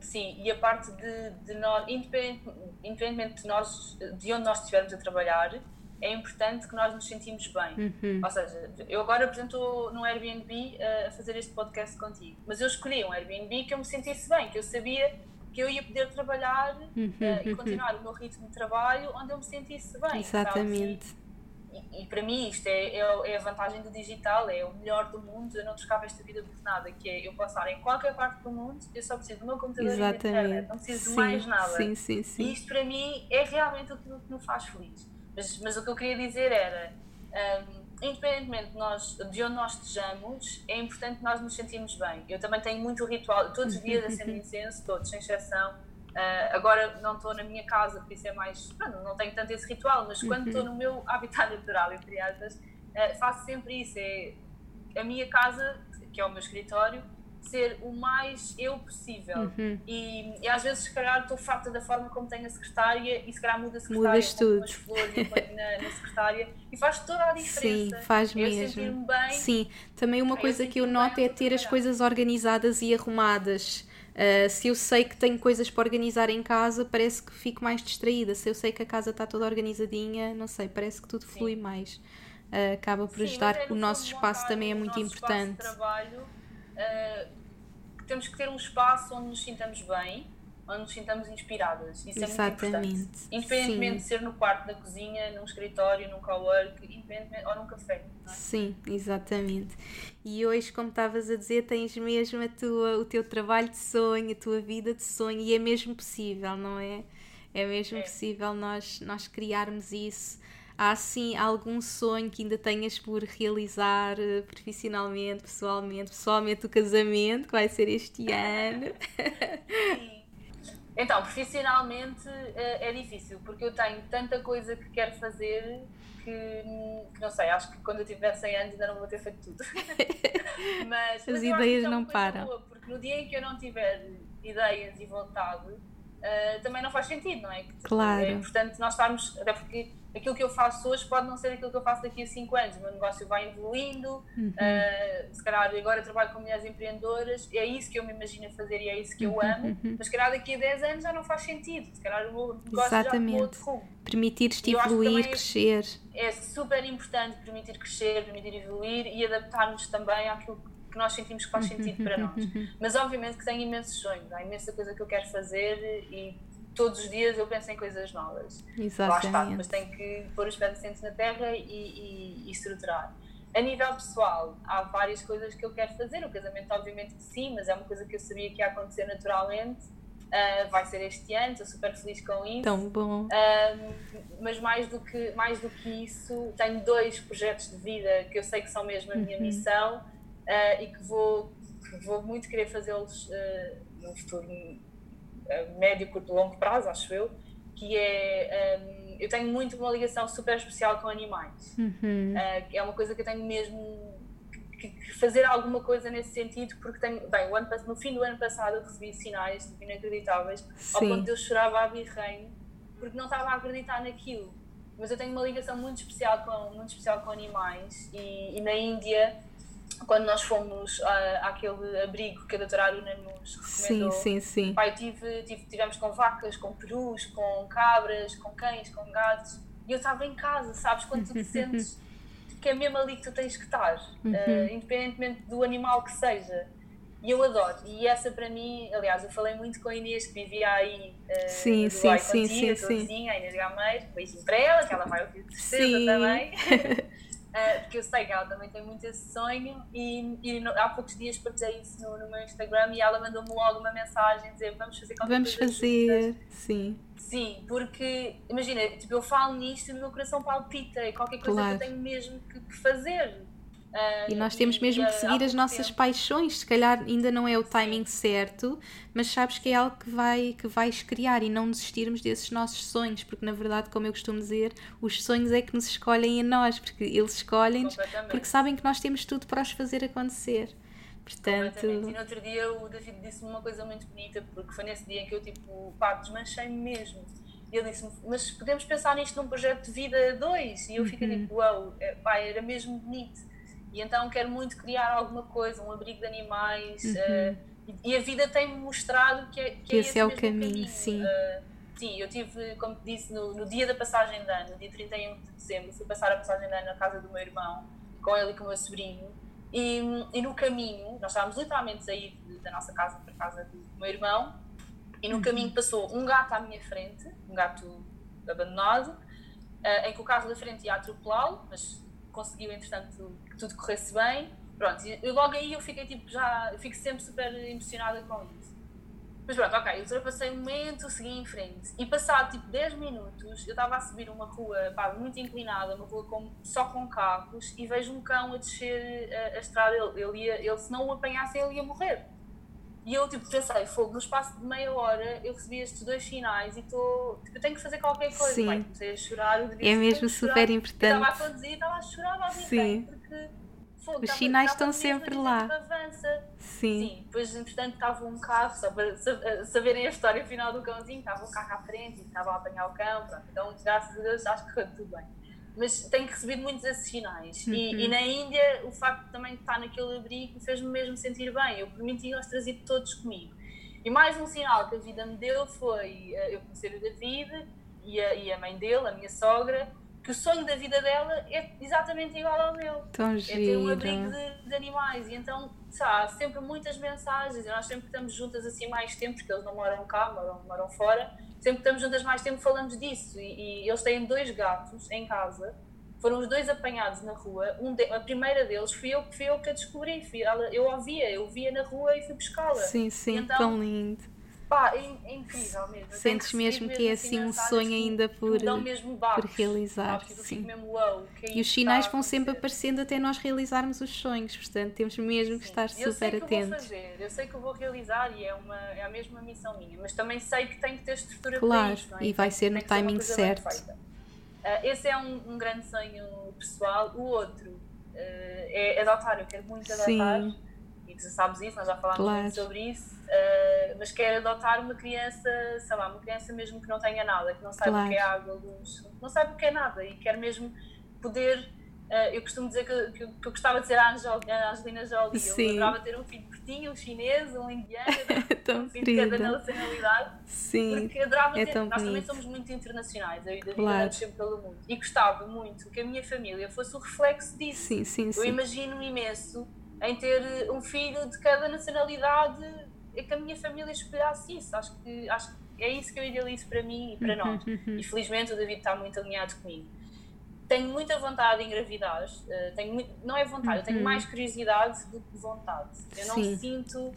sim, e a parte de, de nós, independentemente de, nós, de onde nós estivermos a trabalhar, é importante que nós nos sentimos bem. Uhum. Ou seja, eu agora, por exemplo, estou no Airbnb a fazer este podcast contigo, mas eu escolhi um Airbnb que eu me sentisse bem, que eu sabia que eu ia poder trabalhar uhum. uh, e continuar o meu ritmo de trabalho onde eu me sentisse bem. Exatamente. E, e, para mim isto é, é, é, a vantagem do digital, é o melhor do mundo, eu não trocava esta vida por nada, que é eu passar em qualquer parte do mundo, eu só preciso do meu computador Exatamente. e da internet, não preciso sim, de mais nada. Sim, sim, sim. E isto para mim é realmente o que me faz feliz. Mas, mas o que eu queria dizer era, um, independentemente de, nós, de onde nós estejamos, é importante nós nos sentirmos bem. Eu também tenho muito ritual, todos os dias acendo incenso, todos, sem exceção. Uh, agora não estou na minha casa, por isso é mais. Não, não tenho tanto esse ritual, mas quando estou uhum. no meu habitat natural, entre aspas, uh, faço sempre isso. É a minha casa, que é o meu escritório, ser o mais eu possível. Uhum. E, e, às vezes, se calhar, estou farta da forma como tenho a secretária e se calhar muda a secretária, Mudas tudo. flores na, na, secretária e faz toda a diferença. Sim, faz eu mesmo. Bem, Sim, também uma coisa que eu noto é ter as coisas organizadas e arrumadas. Uh, se eu sei que tenho coisas para organizar em casa, parece que fico mais distraída. Se eu sei que a casa está toda organizadinha, não sei, parece que tudo Sim. flui mais. uh, acaba por Sim, ajudar, é, o nosso espaço também é muito importante. Trabalho, uh, temos que ter um espaço onde nos sintamos bem, onde nos sintamos inspiradas. Isso Exatamente. é muito importante. Independentemente Sim. de ser no quarto da cozinha, num escritório, num cowork, independentemente, ou num café. É? Sim, exatamente. E hoje, como estavas a dizer, tens mesmo a tua, o teu trabalho de sonho, a tua vida de sonho, e é mesmo possível, não é? É mesmo é. possível nós, nós criarmos isso. Há sim algum sonho que ainda tenhas por realizar uh, profissionalmente, pessoalmente, pessoalmente o casamento que vai ser este ano? Sim. Então, profissionalmente é, é difícil, porque eu tenho tanta coisa que quero fazer que, que, não sei, acho que quando eu tiver 100 anos ainda não vou ter feito tudo. mas, As mas ideias é não param. Boa, porque no dia em que eu não tiver ideias e vontade, uh, também não faz sentido, não é? Claro. É importante nós estarmos, até porque aquilo que eu faço hoje pode não ser aquilo que eu faço daqui a 5 anos. O meu negócio vai evoluindo, uhum. uh, se calhar agora trabalho com mulheres empreendedoras, é isso que eu me imagino fazer e é isso que eu uhum, amo, uhum. mas se calhar daqui a 10 anos já não faz sentido, se calhar o meu negócio Exatamente. já outro rumo. Permitir-te evoluir, crescer. É, é super importante permitir crescer, permitir evoluir e adaptar-nos também àquilo que nós sentimos que faz sentido para nós. Mas obviamente que tenho imensos sonhos, há imensa coisa que eu quero fazer e todos os dias eu penso em coisas novas. Exatamente. Lá está, mas tenho que pôr os pés assentes na terra e, e, e, estruturar. A nível pessoal, há várias coisas que eu quero fazer. O casamento, obviamente que sim, mas é uma coisa que eu sabia que ia acontecer naturalmente. Uh, vai ser este ano, estou super feliz com isso. Tão bom. Uh, mas mais do, que, mais do que isso, tenho dois projetos de vida que eu sei que são mesmo a minha uhum. missão uh, e que vou, que vou muito querer fazê-los no futuro médio, curto, longo prazo, acho eu, que é um, eu tenho muito uma ligação super especial com animais. Uhum. Uh, é uma coisa que eu tenho mesmo que, que, fazer alguma coisa nesse sentido, porque tenho, bem, ano, no fim do ano passado eu recebi sinais tipo, inacreditáveis, Sim. ao ponto de eu chorava a birreino, porque não estava a acreditar naquilo. Mas eu tenho uma ligação muito especial com, muito especial com animais e, e na Índia quando nós fomos uh, àquele abrigo que a doutora Aruna nos recomendou, sim, sim, sim. Pai, tive, tive, tivemos com vacas, com perus, com cabras, com cães, com gatos, e eu estava em casa, sabes? Quando tu te sentes que é mesmo ali que tu tens que estar, uhum. uh, independentemente do animal que seja. E eu adoro. E essa para mim, aliás, eu falei muito com a Inês que vivia aí uh, sim, sim, sim, contigo, sim, sim. a Inês Gameiro, beijinho para ela, que ela vai ouvir de certeza também. Uh, porque eu sei que ela também tem muito esse sonho e, e há poucos dias partilhei isso no, no, meu Instagram e ela mandou-me logo uma mensagem dizer vamos fazer qualquer vamos coisa fazer, juntas. sim sim, porque imagina, tipo, eu falo nisto e o meu coração palpita e qualquer coisa claro. que eu tenho mesmo que, que fazer e nós temos mesmo que seguir as nossas paixões, se calhar ainda não é o timing certo, mas sabes que é algo que, vai, que vais criar e não desistirmos desses nossos sonhos, porque na verdade, como eu costumo dizer, os sonhos é que nos escolhem a nós, porque eles escolhem-nos porque sabem que nós temos tudo para os fazer acontecer. Portanto... E no outro dia o David disse-me uma coisa muito bonita, porque foi nesse dia em que eu tipo, pá, desmanchei-me mesmo. E ele disse-me, mas podemos pensar nisto num projeto de vida 2? E eu fiquei uhum. tipo, uau, wow, é, pá, era mesmo bonito e então quero muito criar alguma coisa, um abrigo de animais. Uhum. Uh, e, a vida tem-me mostrado que, é, que, é esse, esse é o caminho, caminho. sim. Uh, sim, eu tive, como te disse, no, no, dia da passagem de ano, no dia 31 de dezembro, fui passar a passagem de ano na casa do meu irmão, com ele e com o meu sobrinho. E, e no caminho, nós estávamos literalmente a sair da nossa casa para a casa do meu irmão, e no uhum. caminho passou um gato à minha frente, um gato abandonado, uh, em que o carro da frente ia atropelá-lo, mas conseguiu, entretanto, que tudo corresse bem. Pronto, e logo aí eu fiquei tipo, já, eu fico sempre super emocionada com isso. Mas pronto, ok, ultrapassei um momento, segui em frente. E passado tipo 10 minutos, eu estava a subir uma rua pá, muito inclinada, uma rua com, só com carros, e vejo um cão a descer a, a estrada. Ele, ele, ia, ele, se não o apanhasse, ele ia morrer. E eu tipo, pensei, fogo, no espaço de meia hora eu recebi estes dois sinais e estou. Tipo, eu tenho que fazer qualquer coisa. Sim. Pai, comecei a chorar. Eu é mesmo super importante. Eu estava a conduzir e estava a chorar a Sim. porque. Fogo, Os sinais estão sempre lá. Avança. Sim. Sim. Depois, entretanto, estava um carro, só para saberem a história final do cãozinho, estava um carro à frente e estava a apanhar o cão. Pronto. Então, graças a Deus, acho que foi tudo bem mas tenho recebido muitos esses sinais. Uhum. E, e, na Índia, o facto de também estar naquele abrigo fez-me mesmo sentir bem. Eu permiti-os trazer todos comigo. E mais um sinal que a vida me deu foi uh, eu conhecer o David e a, e a, mãe dele, a minha sogra, que o sonho da vida dela é exatamente igual ao meu. Tão é ter um abrigo de, de animais. E então, sabe, há sempre muitas mensagens. E nós sempre estamos juntas assim mais tempo, porque eles não moram cá, moram, moram fora. Sempre que estamos juntas mais tempo, falamos disso. E, e eles têm dois gatos em casa. Foram os dois apanhados na rua. Um de- a primeira deles fui eu, fui eu que a descobri. Fui, ela, eu a via, eu via na rua e fui buscá-la. Sim, sim, Então, tão lindo. Pá, é, é incrível mesmo. Sentes mesmo que é assim um mensagens sonho que- ainda que por, por realizar. sabes? Tipo, Sim. mesmo, "Uau, o que é E os sinais que vão sempre acontecer?" aparecendo até nós realizarmos os sonhos, portanto temos mesmo que Sim. estar eu super que atentos. eu sei que eu vou realizar e é, uma, é a mesma missão minha, mas também sei que tenho que ter estrutura Claro, para. Não é? e vai ser no que timing bem certo. Ah, esse é um, um grande sonho pessoal. O outro ah, é adotar, eu quero muito adotar. Sim. E tu sabes isso, nós já falámos Claro. muito sobre isso. ah, mas quero adotar uma criança, sei lá, uma criança mesmo que não tenha nada, que não saiba Claro. o que é água, luz, não saiba o que é nada e quero mesmo poder. ah, eu costumo dizer que, que, que eu gostava de ser a, Angel, a Angelina Jolie. Sim. Eu adorava ter um filho curtinho, um chinês, um indiano, Tão um filho de cada nacionalidade. Sim, Porque adorava é ter. Nós também bonito. somos muito internacionais, eu e David Claro. sempre pelo mundo. E gostava muito que a minha família fosse o reflexo disso. sim, sim, Eu sim. imagino imenso em ter um filho de cada nacionalidade e que a minha família espelhasse isso. Acho que, acho que é isso que eu idealizo para mim e para nós. Uhum. E felizmente o David está muito alinhado comigo. Tenho muita vontade de engravidar, eh, tenho muito- não é vontade, eu tenho Uhum. mais curiosidade do que vontade. Eu não Sim. sinto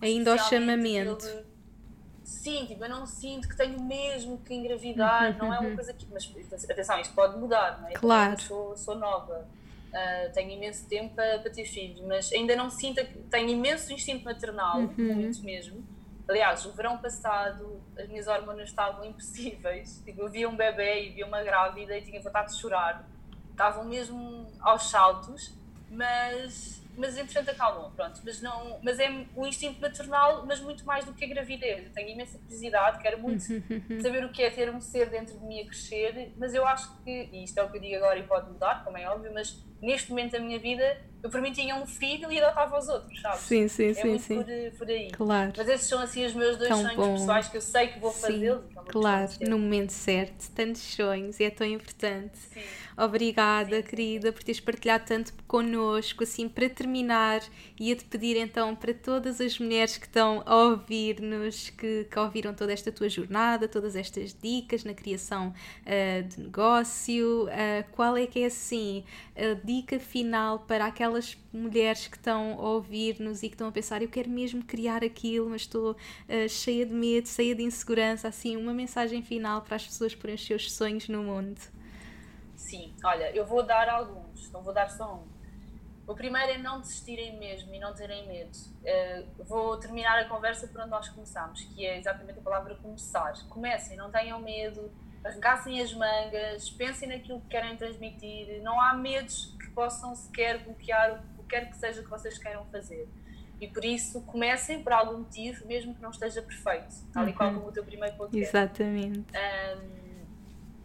Ainda ao especialmente chamamento. aquele- Sim, tipo, eu não sinto que tenho mesmo que engravidar, não é uma coisa que. Mas atenção, isto pode mudar, não é? Uhum, Claro. Eu sou, sou nova, ah, tenho imenso tempo para, para ter filhos, mas ainda não sinto. que- Tenho imenso instinto maternal, Uhum. muito mesmo. Aliás, o verão passado as minhas hormonas estavam impossíveis. Tipo, eu via um bebê e via uma grávida e tinha vontade de chorar. Estavam mesmo aos saltos, mas, mas entretanto acalmou, pronto. Mas, não, mas é o instinto maternal, mas muito mais do que a gravidez. Eu tenho imensa curiosidade, quero muito saber o que é ter um ser dentro de mim a crescer, mas eu acho que, e isto é o que eu digo agora e pode mudar, como é óbvio, mas neste momento da minha vida eu para mim tinha um filho e adotava os outros, sabes? Sim, sim, é sim, muito sim. Por, por aí. Claro. Mas esses são assim os meus dois Tão sonhos bom. pessoais que eu sei que vou fazê-los. é claro, no momento certo. Tantos sonhos e é tão importante. Sim. Obrigada, querida, por teres partilhado tanto connosco. Assim, para terminar, ia-te pedir então para todas as mulheres que estão a ouvir-nos, que, que ouviram toda esta tua jornada, todas estas dicas na criação ah, de negócio, ah, qual é que é assim a dica final para aquelas mulheres que estão a ouvir-nos e que estão a pensar, eu quero mesmo criar aquilo, mas estou ah, cheia de medo, cheia de insegurança, assim, uma mensagem final para as pessoas porem os seus sonhos no mundo. Sim, olha, eu vou dar alguns, não vou dar só um. O primeiro é não desistirem mesmo e não terem medo. Eh, vou terminar a conversa por onde nós começámos, que é exatamente a palavra começar. Comecem, não tenham medo, arregassem as mangas, pensem naquilo que querem transmitir. Não há medos que possam sequer bloquear o que quer que seja que vocês queiram fazer. E por isso, comecem por algum motivo, mesmo que não esteja perfeito, tal e qual Uhum. como o teu primeiro podcast. Exatamente. Um,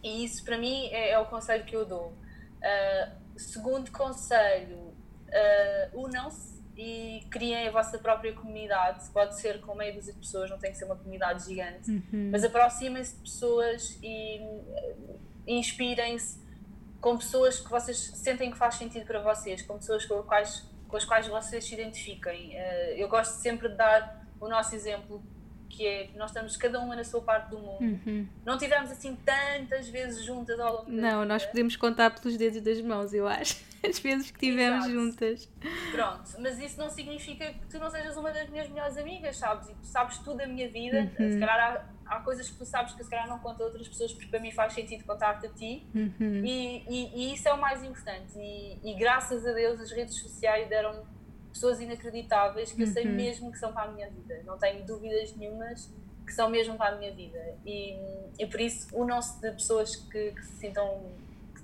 e isso para mim é, é o conselho que eu dou. Uh, segundo conselho, uh, unam-se e criem a vossa própria comunidade. Pode ser com meia dúzia de pessoas, não tem que ser uma comunidade gigante, Uhum. mas aproximem-se de pessoas e uh, inspirem-se com pessoas que vocês sentem que faz sentido para vocês, com pessoas com as quais, com as quais vocês se identifiquem. Eu gosto sempre de dar o nosso exemplo, que é que nós estamos cada uma na sua parte do mundo Uhum. não tivemos assim tantas vezes juntas ao longo da Não, nós podemos contar pelos dedos das mãos, eu acho. As vezes que tivemos Exato. juntas. Pronto, mas isso não significa que tu não sejas uma das minhas melhores amigas, sabes? E tu sabes tudo da minha vida. Uhum. Se calhar há, há coisas que tu sabes que se calhar não conta a outras pessoas, porque para mim faz sentido contar-te a ti. Uhum. E, e- e isso é o mais importante. E, e graças a Deus as redes sociais deram pessoas inacreditáveis que eu sei Uhum. mesmo que são para a minha vida. Não tenho dúvidas nenhumas que são mesmo para a minha vida. E, e por isso unam-se de pessoas que, que se sintam,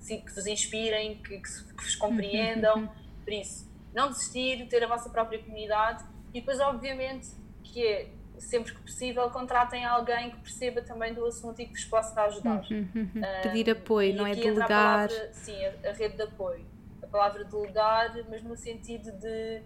que, que vos inspirem, que, que, que vos compreendam. Por isso, não desistir, ter a vossa própria comunidade e depois, obviamente, que é sempre que possível, contratem alguém que perceba também do assunto e que vos possa ajudar. Uhum, uhum. Um, Pedir apoio, não é a delegar. palavra- sim, a, a rede de apoio. Palavra delegar, mas no sentido de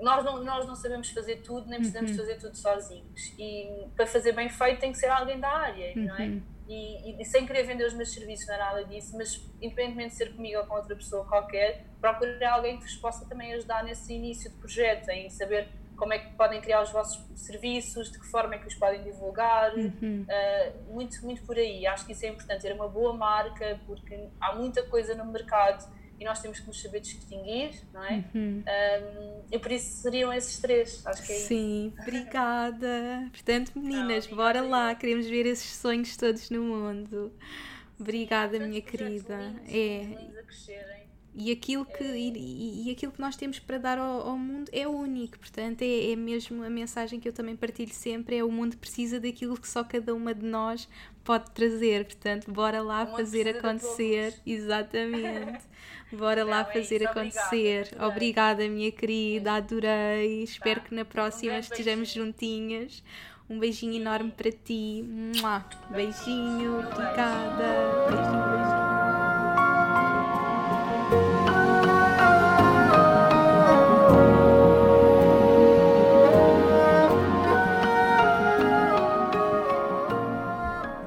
nós não, nós não sabemos fazer tudo, nem precisamos Uhum. fazer tudo sozinhos. E para fazer bem feito tem que ser alguém da área, não é? Uhum. e, e, sem querer vender os meus serviços, não é nada disso, mas independentemente de ser comigo ou com outra pessoa qualquer, procurem alguém que vos possa também ajudar nesse início de projeto, em saber como é que podem criar os vossos serviços, de que forma é que os podem divulgar, uhum. uh, muito, muito por aí. Acho que isso é importante, ter uma boa marca, porque há muita coisa no mercado e nós temos que nos saber distinguir, não é? Uhum. Um, e por isso seriam esses três, acho que é Sim, isso. obrigada. Portanto, meninas, não, bora lá, queremos ver esses sonhos todos no mundo. Obrigada, Sim, minha querida. Lindos, é. Lindos e aquilo que, e, e, aquilo que nós temos para dar ao, ao mundo é único, portanto, é, é, mesmo a mensagem que eu também partilho sempre: é o mundo precisa daquilo que só cada uma de nós pode trazer, portanto, bora lá fazer acontecer. Exatamente. Bora Não, lá é fazer isso. acontecer. Obrigada, Obrigada, minha querida, adorei. Tá. Espero que na próxima um estejamos beijinho. juntinhas. Um beijinho enorme para ti. Beijinho, obrigada. Beijinho, beijinho.